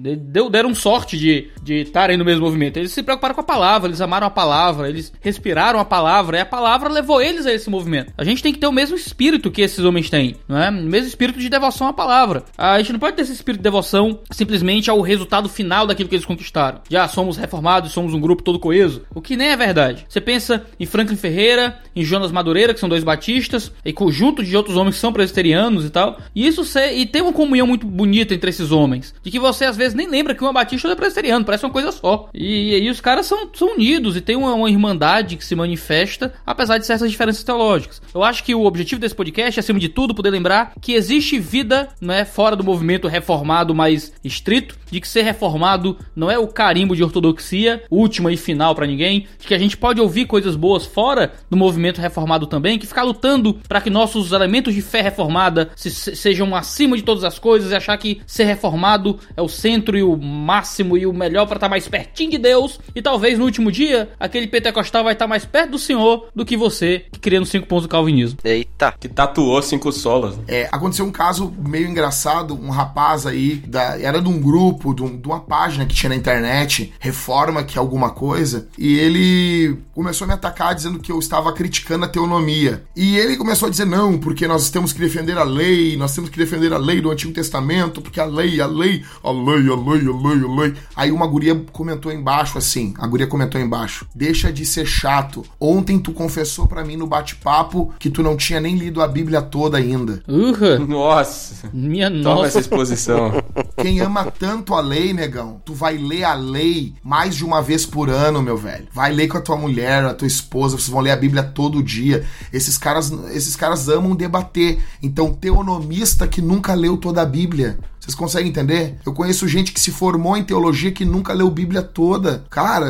deram sorte de estarem no mesmo movimento. Eles se preocuparam com a palavra, eles amaram a palavra, eles respiraram a palavra, e a palavra levou eles a esse movimento. A gente tem que ter o mesmo espírito que esses homens têm, não é? Mesmo espírito de devoção à palavra. A gente não pode ter esse espírito de devoção simplesmente ao resultado final daquilo que eles conquistaram. Já somos reformados, somos um grupo todo coeso. O que nem é verdade. Você pensa em Franklin Ferreira, em Jonas Madureira, que são dois batistas, e conjunto de outros homens que são presbiterianos e tal. E isso e tem uma comunhão muito bonita entre esses homens. De que você às vezes nem lembra que um é batista ou é presbiteriano, parece uma coisa só. E, e os caras são, são unidos e tem uma, uma irmandade que se manifesta, apesar de certas diferenças teológicas. Eu acho que o objetivo desse podcast, acima de tudo, poder lembrar que existe vida, é fora do movimento reformado mais estrito, de que ser reformado não é o carimbo de ortodoxia, última e final para ninguém, de que a gente pode ouvir coisas boas fora do movimento reformado também, que ficar lutando para que nossos elementos de fé reformada se, se, sejam acima de todas as coisas e achar que ser reformado é o centro e o máximo e o melhor para estar tá mais pertinho de Deus, e talvez no último dia aquele pentecostal vai estar tá mais perto do Senhor do que você que cria nos cinco pontos do calvinismo. Eita. Que tatuou cinco solas. É, aconteceu um caso meio engraçado, um rapaz aí, da, era de um grupo grupo, de, um- de uma página que tinha na internet, reforma que é alguma coisa, e ele começou a me atacar dizendo que eu estava criticando a teonomia. E ele começou a dizer, não, porque nós temos que defender a lei, nós temos que defender a lei do Antigo Testamento, porque a lei, a lei, a lei, a lei, a lei, a lei. Aí uma guria comentou embaixo assim, a guria comentou embaixo, deixa de ser chato. Ontem tu confessou pra mim no bate-papo que tu não tinha nem lido a Bíblia toda ainda. Urra, Nossa, minha toma nossa. essa exposição. Quem ama tanto a lei, negão, tu vai ler a lei mais de uma vez por ano, meu velho. Vai ler com a tua mulher, a tua esposa, vocês vão ler a Bíblia todo dia. Esses caras, esses caras amam debater. Então, teonomista que nunca leu toda a Bíblia. Vocês conseguem entender? Eu conheço gente que se formou em teologia que nunca leu Bíblia toda. Cara,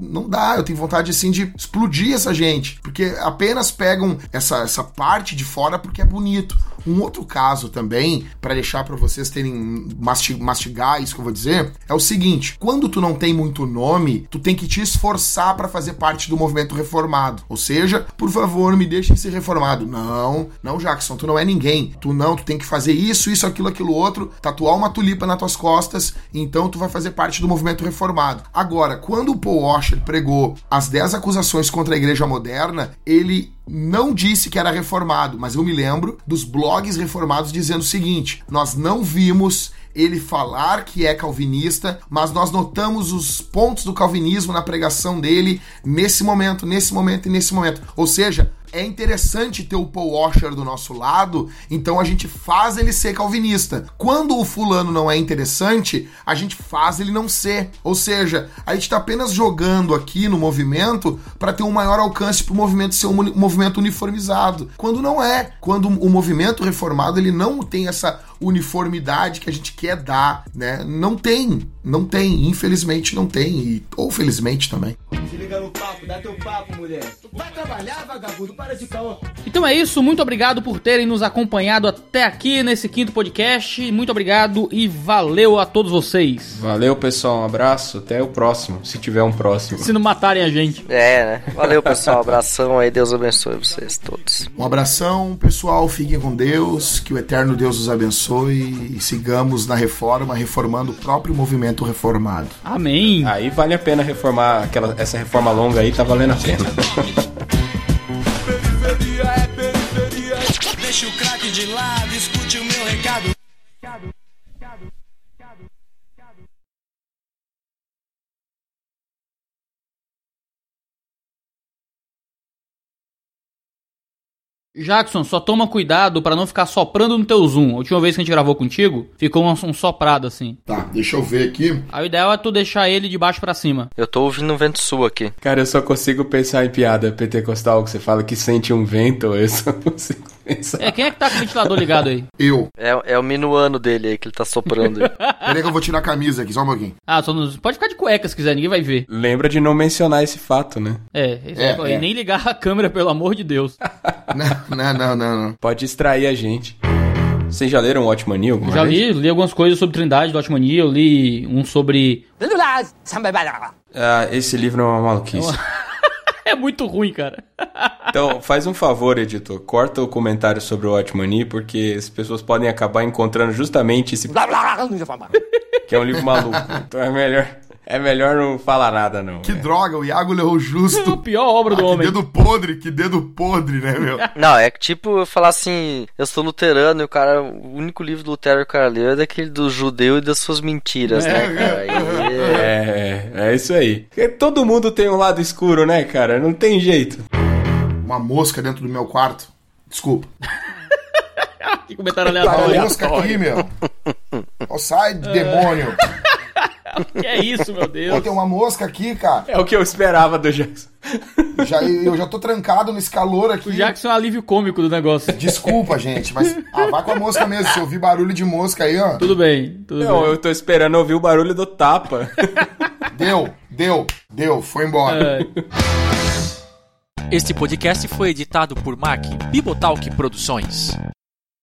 não dá. Eu tenho vontade, assim, de explodir essa gente. Porque apenas pegam essa, essa parte de fora porque é bonito. Um outro caso também, pra deixar pra vocês terem masti- mastigar isso que eu vou dizer, é o seguinte: quando tu não tem muito nome, tu tem que te esforçar pra fazer parte do movimento reformado. Ou seja, por favor, me deixem ser reformado. Não, não, Jackson, tu não é ninguém. Tu não, tu tem que fazer isso, isso, aquilo, aquilo outro, tatuar uma tulipa nas tuas costas, então tu vai fazer parte do movimento reformado. Agora, quando o Paul Washer pregou as 10 acusações contra a igreja moderna, ele não disse que era reformado, mas eu me lembro dos blogs reformados dizendo o seguinte: nós não vimos ele falar que é calvinista, mas nós notamos os pontos do calvinismo na pregação dele nesse momento, nesse momento e nesse momento. Ou seja, é interessante ter o Paul Washer do nosso lado, então a gente faz ele ser calvinista. Quando o fulano não é interessante, a gente faz ele não ser. Ou seja, a gente está apenas jogando aqui no movimento para ter um maior alcance para o movimento ser um movimento uniformizado. Quando não é. Quando o movimento reformado ele não tem essa uniformidade que a gente quer dar, né? Não tem, não tem, infelizmente não tem e ou felizmente também. Se liga no papo, dá teu papo, mulher. Vai trabalhar, vagabundo, para de caô. Então é isso, muito obrigado por terem nos acompanhado até aqui nesse quinto podcast. Muito obrigado e valeu a todos vocês. Valeu, pessoal. Um abraço. Até o próximo, se tiver um próximo. Se não matarem a gente. É, né? Valeu, pessoal. Abração aí. Deus abençoe vocês todos. Um abração, pessoal. Fiquem com Deus. Que o eterno Deus os abençoe e sigamos na reforma, reformando o próprio movimento reformado. Amém. Aí vale a pena reformar aquela, essa reforma longa aí, tá valendo a pena. Periferia é periferia. Deixa o craque de lado, escute o meu recado. Jackson, só toma cuidado pra não ficar soprando no teu zoom. A última vez que a gente gravou contigo, ficou um, um soprado assim. Tá, deixa eu ver aqui. Aí o ideal é tu deixar ele de baixo pra cima. Eu tô ouvindo um vento sul aqui. Cara, eu só consigo pensar em piada pentecostal que você fala que sente um vento, eu só [laughs] consigo. É, quem é que tá com o ventilador ligado aí? Eu. É, é o minuano dele aí que ele tá soprando. aí. [laughs] Peraí que eu vou tirar a camisa aqui, só um pouquinho. Ah, só nos... pode ficar de cueca se quiser, ninguém vai ver. Lembra de não mencionar esse fato, né? É, esse É, é, é. E nem ligar a câmera, pelo amor de Deus. [laughs] Não, não, não, não. não. Pode distrair a gente. Vocês já leram Watchmania alguma Já vez? li, li algumas coisas sobre Trindade do Otmania, eu li um sobre. Ah, esse livro é uma maluquice. [laughs] É muito ruim, cara. Então, faz um favor, editor. Corta o comentário sobre o Watchmania, porque as pessoas podem acabar encontrando justamente esse... que é um livro maluco. Então é melhor... É melhor não falar nada, não. Que É. droga, o Iago leu [laughs] A justo. pior obra Ah, do que homem. dedo podre, que dedo podre, né, meu? [laughs] Não, é que tipo eu falar assim, eu sou luterano e o cara, o único livro do Lutero que o cara leu é daquele do judeu e das suas mentiras, né, cara? Aí, É, é, é isso aí. Porque todo mundo tem um lado escuro, né, cara? Não tem jeito. Uma mosca dentro do meu quarto. Desculpa. [laughs] Que comentário Tá aleatório. uma mosca aqui, meu. Ó, sai, demônio. [laughs] [laughs] Que é isso, meu Pô, Deus. tem uma mosca aqui, cara. É o que eu esperava do Jackson. [laughs] Já, eu já tô trancado nesse calor aqui. O Jackson é um alívio cômico do negócio. Desculpa, gente, mas. [laughs] Ah, vai com a mosca mesmo. Se eu ouvir barulho de mosca aí, ó. Tudo bem, tudo Não, bem. eu tô esperando ouvir o barulho do tapa. Deu, deu, deu, foi embora. É. Este podcast foi editado por Mac Bibotalk Produções.